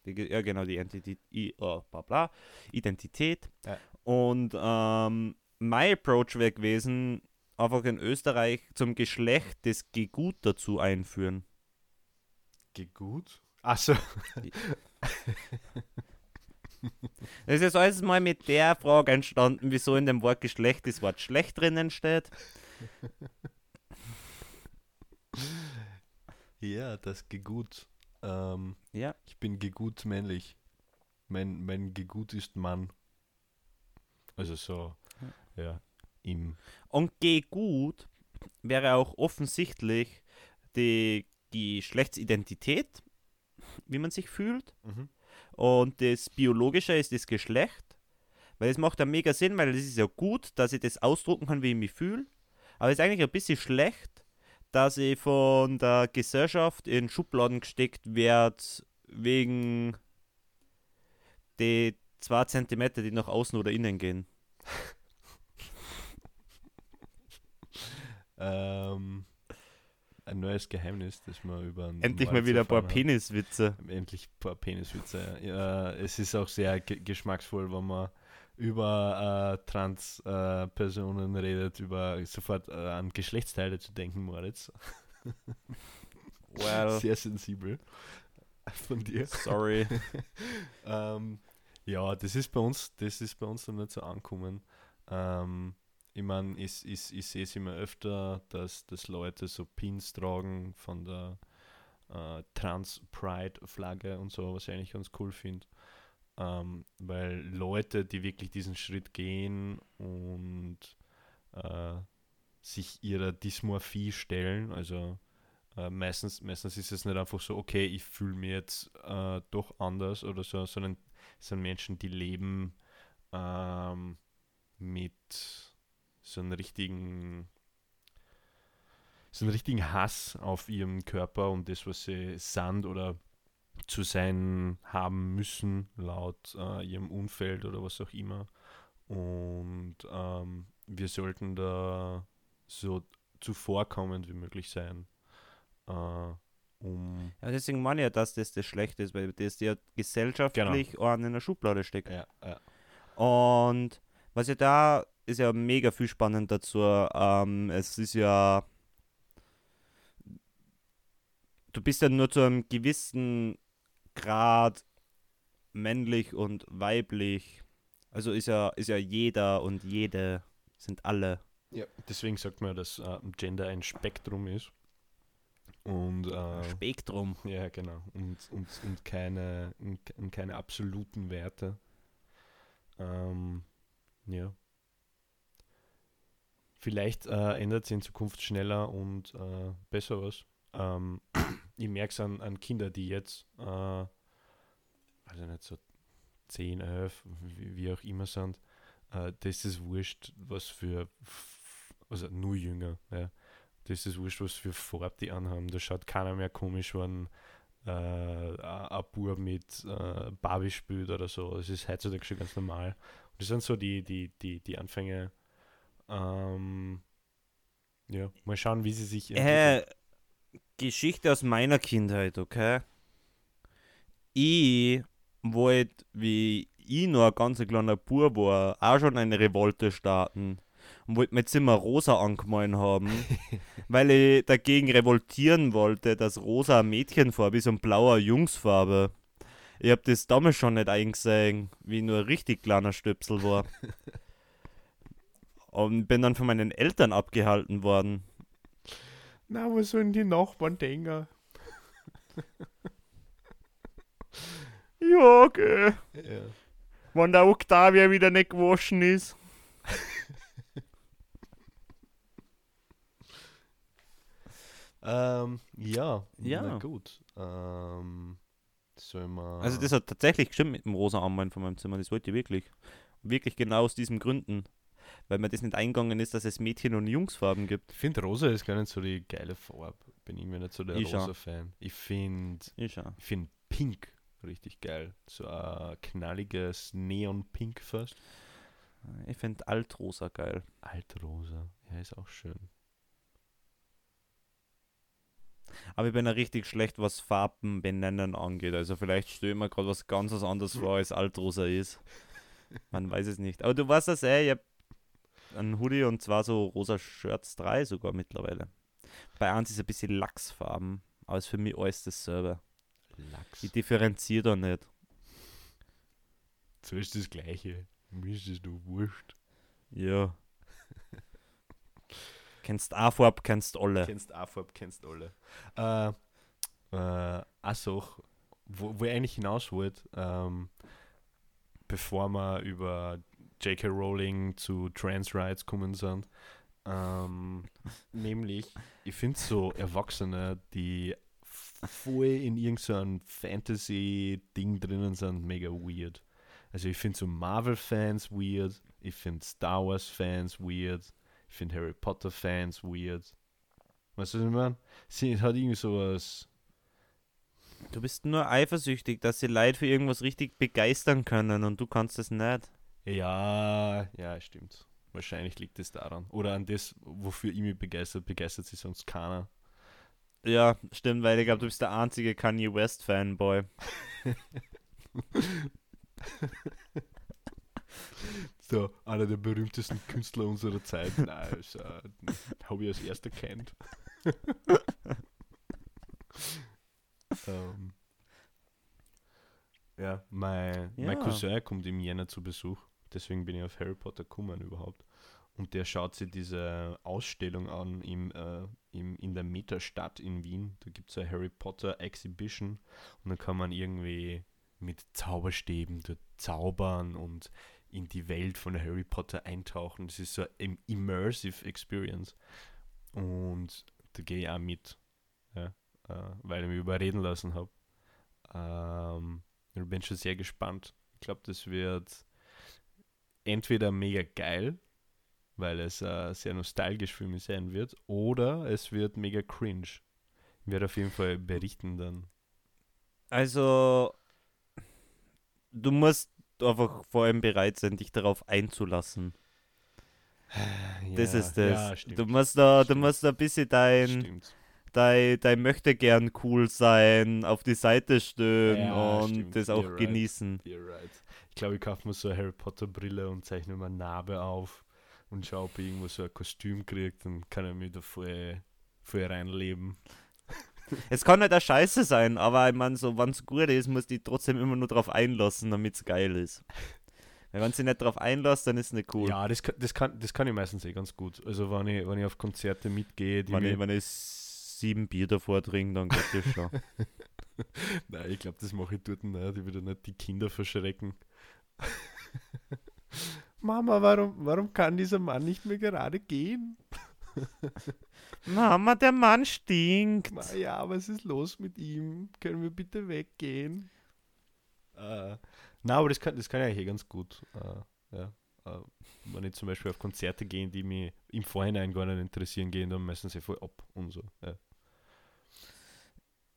Die, ja, genau, die Identität, oh, bla bla, Identität. Ja. Und ähm, mein Approach wäre gewesen, einfach in Österreich zum Geschlecht das Gegut dazu einführen. Geht gut. Achso. Das ist jetzt alles mal mit der Frage entstanden, wieso in dem Wort Geschlecht das Wort schlecht drinnen steht. Ja, das geht gut. Ähm, Ja. ich bin gegut männlich. Mein, mein Gegut ist Mann. Also so, ja, im. Und Gegut wäre auch offensichtlich die Geschlechtsidentität, wie man sich fühlt. Und das Biologische ist das Geschlecht. Weil es macht ja mega Sinn, weil es ist ja gut, dass ich das ausdrucken kann, wie ich mich fühle. Aber es ist eigentlich ein bisschen schlecht, dass ich von der Gesellschaft in Schubladen gesteckt werde, wegen die zwei Zentimeter, die nach außen oder innen gehen. *laughs* Ähm, ein neues Geheimnis, das wir über einen Endlich mal wieder ein paar. Peniswitze. Endlich ein paar Peniswitze. Ja, es ist auch sehr ge geschmacksvoll, wenn man über äh, Trans-Personen redet, über sofort äh, an Geschlechtsteile zu denken, Moritz. Well, *laughs* Sehr sensibel von dir. sorry. *laughs* ähm, ja, das ist bei uns, das ist bei uns noch nicht so angekommen. Ähm, ich meine, ich, ich, ich sehe es immer öfter, dass, dass Leute so Pins tragen von der äh, Trans-Pride-Flagge und so, was ich eigentlich ganz cool finde. Ähm, weil Leute, die wirklich diesen Schritt gehen und äh, sich ihrer Dysmorphie stellen, also äh, meistens, meistens ist es nicht einfach so, okay, ich fühle mich jetzt äh, doch anders oder so, sondern es sind Menschen, die leben ähm, mit so einem richtigen so einen richtigen Hass auf ihrem Körper und das, was sie sind oder zu sein haben müssen, laut äh, ihrem Umfeld oder was auch immer. Und ähm, wir sollten da so zuvorkommend wie möglich sein. Äh, um Ja, deswegen meine ich ja, dass das das Schlechte ist, weil das ja gesellschaftlich einen in der Schublade steckt. ja, ja. Und was ja da ist ja mega viel spannend dazu. Ähm, es ist ja. Du bist ja nur zu einem gewissen Grad männlich und weiblich. Also ist ja, ist ja jeder und jede sind alle. Ja, deswegen sagt man, dass äh, Gender ein Spektrum ist. Und äh, Spektrum. ja, genau. Und, und, und, keine, und, und keine absoluten Werte. Ähm, ja. Vielleicht äh, ändert sich in Zukunft schneller und äh, besser was. Ähm, *clears throat* ich merke es an, an Kinder, die jetzt, äh, also nicht so 10, 11, wie, wie auch immer sind, äh, das ist wurscht, was für, also nur jünger, ja. Das ist wurscht, was für Farbe die anhaben. Da schaut keiner mehr komisch, wenn äh, ein Bub mit äh, Barbie spielt oder so. Das ist heutzutage schon ganz normal. Und das sind so die, die, die, die Anfänge. Ähm, ja, mal schauen, wie sie sich Äh, Geschichte aus meiner Kindheit, okay? Ich wollte, wie ich noch ein ganz kleiner Bub war, auch schon eine Revolte starten und wollte mein Zimmer rosa angemalt haben, *laughs* weil ich dagegen revoltieren wollte, dass rosa eine Mädchenfarbe ist und blauer Jungsfarbe. Ich habe das damals schon nicht eingesehen, wie ich nur ein richtig kleiner Stöpsel war. *laughs* und bin dann von meinen Eltern abgehalten worden. Na, was sollen die Nachbarn denken? Ja, okay. Ja. Wenn der Octavia wieder nicht gewaschen ist. Ähm, ja, Ja. na gut. Ähm. Also das hat tatsächlich gestimmt mit dem rosa Armband von meinem Zimmer. Das wollte ich wirklich. Wirklich genau aus diesen Gründen. Weil mir das nicht eingegangen ist, dass es Mädchen- und Jungsfarben gibt. ich finde rosa ist gar nicht so die geile Farbe. Bin irgendwie nicht so der rosa-Fan. Ich finde Ich find pink richtig geil. So ein knalliges Neon-Pink fast. Ich finde Altrosa geil. Altrosa. Ja, ist auch schön. Aber ich bin ja richtig schlecht, was Farben benennen angeht. Also vielleicht stelle ich mir gerade was ganz anderes vor, als Altrosa ist. Man weiß es nicht. Aber du weißt das eh, ich habe einen Hoodie und zwar so rosa Shirts, drei sogar mittlerweile. Bei eins ist ein bisschen Lachsfarben, aber ist für mich alles dasselbe. Lachs. Ich differenziere da nicht. So ist das Gleiche. Mir ist das nur wurscht. Ja. *laughs* kennst Farbe, kennst alle. Kennst auch Farbe, kennst alle. Äh, äh, Sache, wo, wo ich eigentlich hinaus wollte, ähm, bevor wir über J.K. Rowling zu Trans Rights kommen sind, ähm, *laughs* nämlich, ich finde so Erwachsene, die voll in irgendeinem Fantasy-Ding drinnen sind, mega weird. Also ich finde so Marvel-Fans weird, ich finde Star Wars-Fans weird, ich finde Harry Potter-Fans weird. Weißt du, was ich meine? Sie hat irgendwie sowas. Du bist nur eifersüchtig, dass sie Leute für irgendwas richtig begeistern können und du kannst es nicht. Ja, ja, stimmt. Wahrscheinlich liegt es daran. Oder an das, wofür ich mich begeistert, begeistert sich sonst keiner. Ja, stimmt, weil ich glaube, du bist der einzige Kanye West Fanboy. *laughs* So, einer der berühmtesten Künstler unserer Zeit. Nein, das, äh, habe ich als erster kennt. *laughs* ähm, ja, mein, mein Ja. Cousin kommt im Jänner zu Besuch. Deswegen bin ich auf Harry Potter gekommen überhaupt. Und der schaut sich diese Ausstellung an im, äh, im, in der Metastadt in Wien. Da gibt es eine Harry Potter Exhibition und dann kann man irgendwie mit Zauberstäben dort zaubern und in die Welt von Harry Potter eintauchen. Das ist so eine immersive Experience. Und da gehe ich auch mit, ja, äh, weil ich mich überreden lassen habe. Ähm, ich bin schon sehr gespannt. Ich glaube, das wird entweder mega geil, weil es äh, sehr nostalgisch für mich sein wird, oder es wird mega cringe. Ich werde auf jeden Fall berichten dann. Also, du musst einfach vor allem bereit sein, dich darauf einzulassen. das ist das. Ja, du musst da, du musst da ein bisschen dein, Stimmt. Dein, dein möchte gern cool sein, auf die Seite stehen Ja, und stimmt. das auch You're right. genießen. You're right. Ich glaube, ich kaufe mir so eine Harry Potter Brille und zeichne mir eine Narbe auf und schaue, ob ich irgendwo so ein Kostüm kriegt, dann kann ich mich da voll, voll reinleben. *laughs* Es kann nicht der Scheiße sein, aber ich meine, so, wenn es gut ist, muss die trotzdem immer nur drauf einlassen, damit es geil ist. Weil wenn sie nicht drauf einlässt, dann ist es nicht cool. Ja, das kann, das, kann, das kann ich meistens eh ganz gut. Also wenn ich, wenn ich auf Konzerte mitgehe, die wenn, ich, wenn ich sieben Bier davor trinke, dann geht das schon. *laughs* Nein, ich glaube, das mache ich dort nicht. Ich will nicht die Kinder verschrecken. *laughs* Mama, warum, warum kann dieser Mann nicht mehr gerade gehen? *laughs* Mama, der Mann stinkt. Ma, ja, was ist los mit ihm? Können wir bitte weggehen? Äh, na, aber das kann, das kann ich eigentlich eh ganz gut. Äh, ja. Äh, wenn ich zum Beispiel auf Konzerte gehe, die mich im Vorhinein gar nicht interessieren, gehen dann meistens eh voll ab und so. Ja.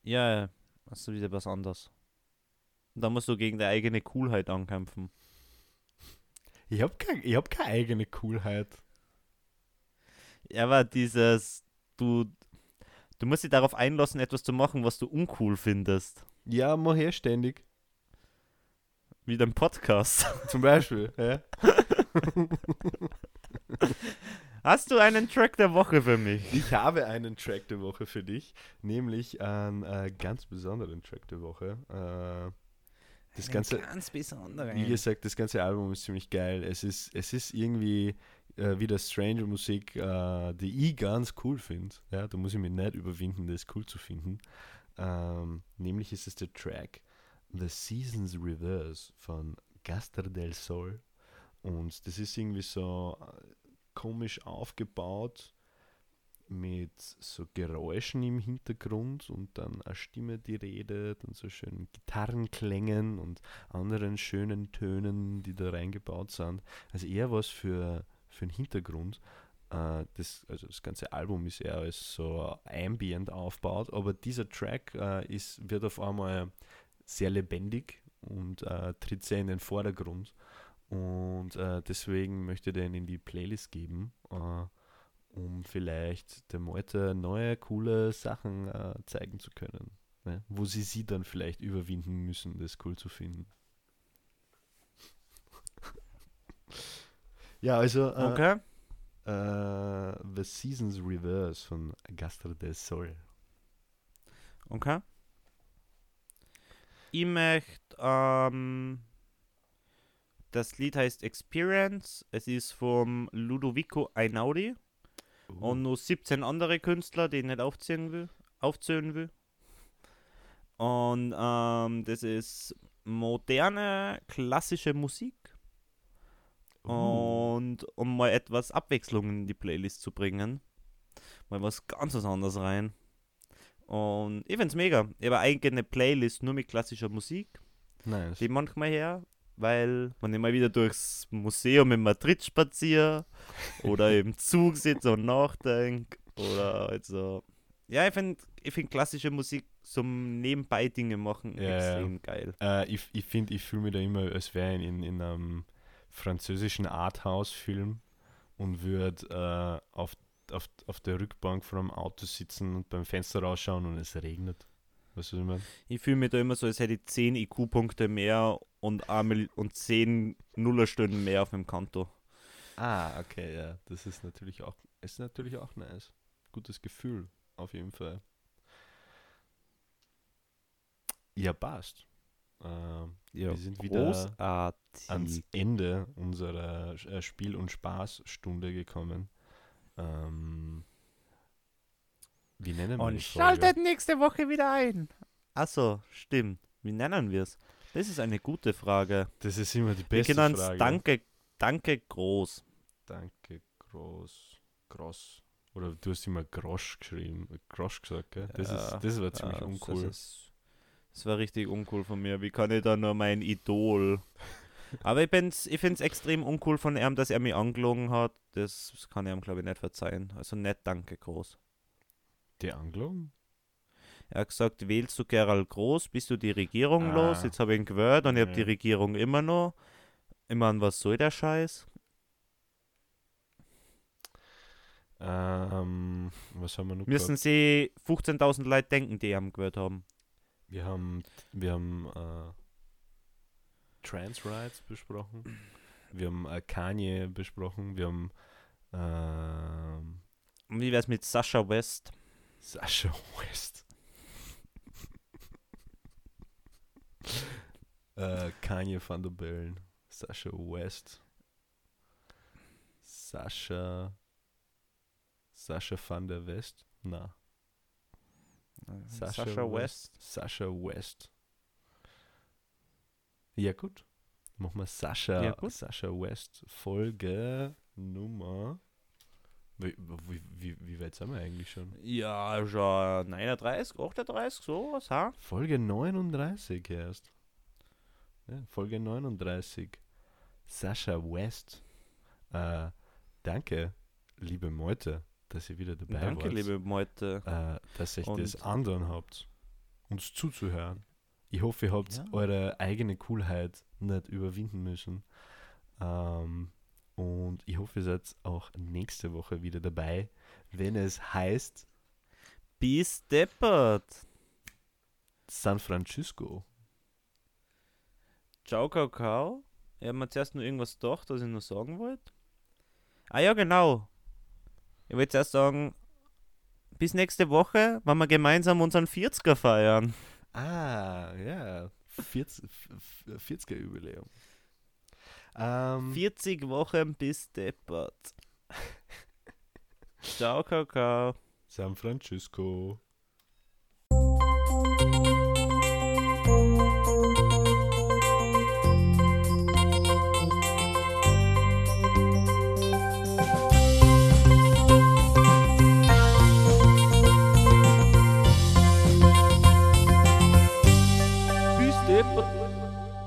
Ja, Das ist wieder was anderes. Da musst du gegen deine eigene Coolheit ankämpfen. Ich habe kein, ich hab keine eigene Coolheit. Ja, aber dieses, du, du musst dich darauf einlassen, etwas zu machen, was du uncool findest. Ja, mach her ständig. Wie dein Podcast. Zum Beispiel. ja. *laughs* Hast du einen Track der Woche für mich? Ich habe einen Track der Woche für dich, nämlich einen äh, ganz besonderen Track der Woche. Äh, das ganze, ganz besonderen. wie gesagt, das ganze Album ist ziemlich geil. Es ist, es ist irgendwie äh, wieder Stranger Musik, äh, die ich ganz cool finde. Ja, da muss ich mich nicht überwinden, das cool zu finden. Ähm, nämlich ist es der Track The Seasons Reverse von Gastar del Sol. Und das ist irgendwie so äh, komisch aufgebaut mit so Geräuschen im Hintergrund und dann eine Stimme, die redet und so schönen Gitarrenklängen und anderen schönen Tönen, die da reingebaut sind. Also eher was für, für den Hintergrund. Äh, das, also das ganze Album ist eher als so ambient aufgebaut, aber dieser Track äh, ist, wird auf einmal sehr lebendig und äh, tritt sehr in den Vordergrund. Und äh, deswegen möchte ich den in die Playlist geben. Äh, um vielleicht der Meute neue, coole Sachen äh, zeigen zu können. Ne? Wo sie sie dann vielleicht überwinden müssen, das cool zu finden. *laughs* ja, also äh, Okay. äh, The Seasons Reverse von Gastar del Sol. Okay. Ich möchte, ähm, das Lied heißt Experience. Es ist vom Ludovico Einaudi und nur 17 andere Künstler, die ich nicht aufzählen will. Aufzählen will. Und ähm, das ist moderne, klassische Musik. Uh. Und um mal etwas Abwechslung in die Playlist zu bringen, mal was ganz anderes rein. Und ich find's mega. Ich habe eigentlich eine Playlist nur mit klassischer Musik, nice. die manchmal her, weil ich mal wieder durchs Museum in Madrid spaziere oder im Zug sitze und nachdenke oder also. Ja, ich finde ich find klassische Musik zum Nebenbei Dinge machen Ja, ja. extrem geil. Äh, ich ich finde, ich fühle mich da immer, als wäre ich in, in einem französischen Arthouse-Film und würde äh, auf, auf, auf der Rückbank von einem Auto sitzen und beim Fenster rausschauen und es regnet. Weißt du, was ich meine? Ich fühle mich da immer so, als hätte ich 10 IQ-Punkte mehr und, einmal- und 10 Nullerstunden mehr auf dem Konto. Ah, okay, ja. Das ist natürlich auch, ist natürlich auch nice. Gutes Gefühl, auf jeden Fall. Ja, passt. Ähm, Ja, Wir sind wieder großartig. ans Ende unserer äh, Spiel- und Spaßstunde gekommen. Ähm, wie nennen wir Und die Folge? schaltet nächste Woche wieder ein. Achso, stimmt. Wie nennen wir es? Das ist eine gute Frage. Das ist immer die Wir beste können uns Frage. Danke, Danke groß. Danke, groß, groß. Oder du hast immer Grosch geschrieben, Grosch gesagt, gell? Das, Ja, ist, das war ziemlich Ja, uncool. Das, ist, das war richtig uncool von mir. Wie kann ich da nur mein Idol? *laughs* Aber ich, bin's, ich finde es extrem uncool von ihm, dass er mich angelogen hat. Das kann ich ihm, glaube ich, nicht verzeihen. Also nicht Danke groß. Die Anglung? Er hat gesagt, wählst du Gerald Groß, bist du die Regierung Ah. los? Jetzt habe ich ihn gehört und ich habe die Ja. Regierung immer noch. Meine, was soll der Scheiß? Ähm, was haben wir noch Müssen gehabt? sie 15.000 Leute denken, die ihn gehört haben. Wir haben, wir haben äh, Trans Rights besprochen. Wir haben äh, Kanye besprochen. Wir haben Und wie wär's mit Sascha West? Sasha West. äh, Kanye van der Bellen. Sasha West. Sascha. Sascha van der West? Na. Sascha, West. Sascha West. Ja, gut. Machen wir Sascha, Ja, gut. Sascha West Folge Nummer. Wie, wie, wie, wie weit sind wir eigentlich schon? Ja, schon 39, 38, sowas, ha? Folge 39 erst. Ja, Folge 39. Sascha West. Äh, danke, liebe Meute, dass ihr wieder dabei Danke, wart. liebe Meute. Äh, dass ihr das anderen habt. uns zuzuhören. Ich hoffe, ihr habt Ja. eure eigene Coolheit nicht überwinden müssen. Ähm, und ich hoffe, ihr seid auch nächste Woche wieder dabei, wenn es heißt Bis deppert. San Francisco. Ciao, Kakao. Ich habe mir zuerst nur irgendwas gedacht, was ich noch sagen wollte. Ah ja, genau. Ich wollte zuerst sagen, bis nächste Woche, wenn wir gemeinsam unseren 40er feiern. Ah, ja. 40, 40er Jubiläum. Ähm, 40 Wochen bis deppert. *laughs* Ciao, Kakao. San Francisco.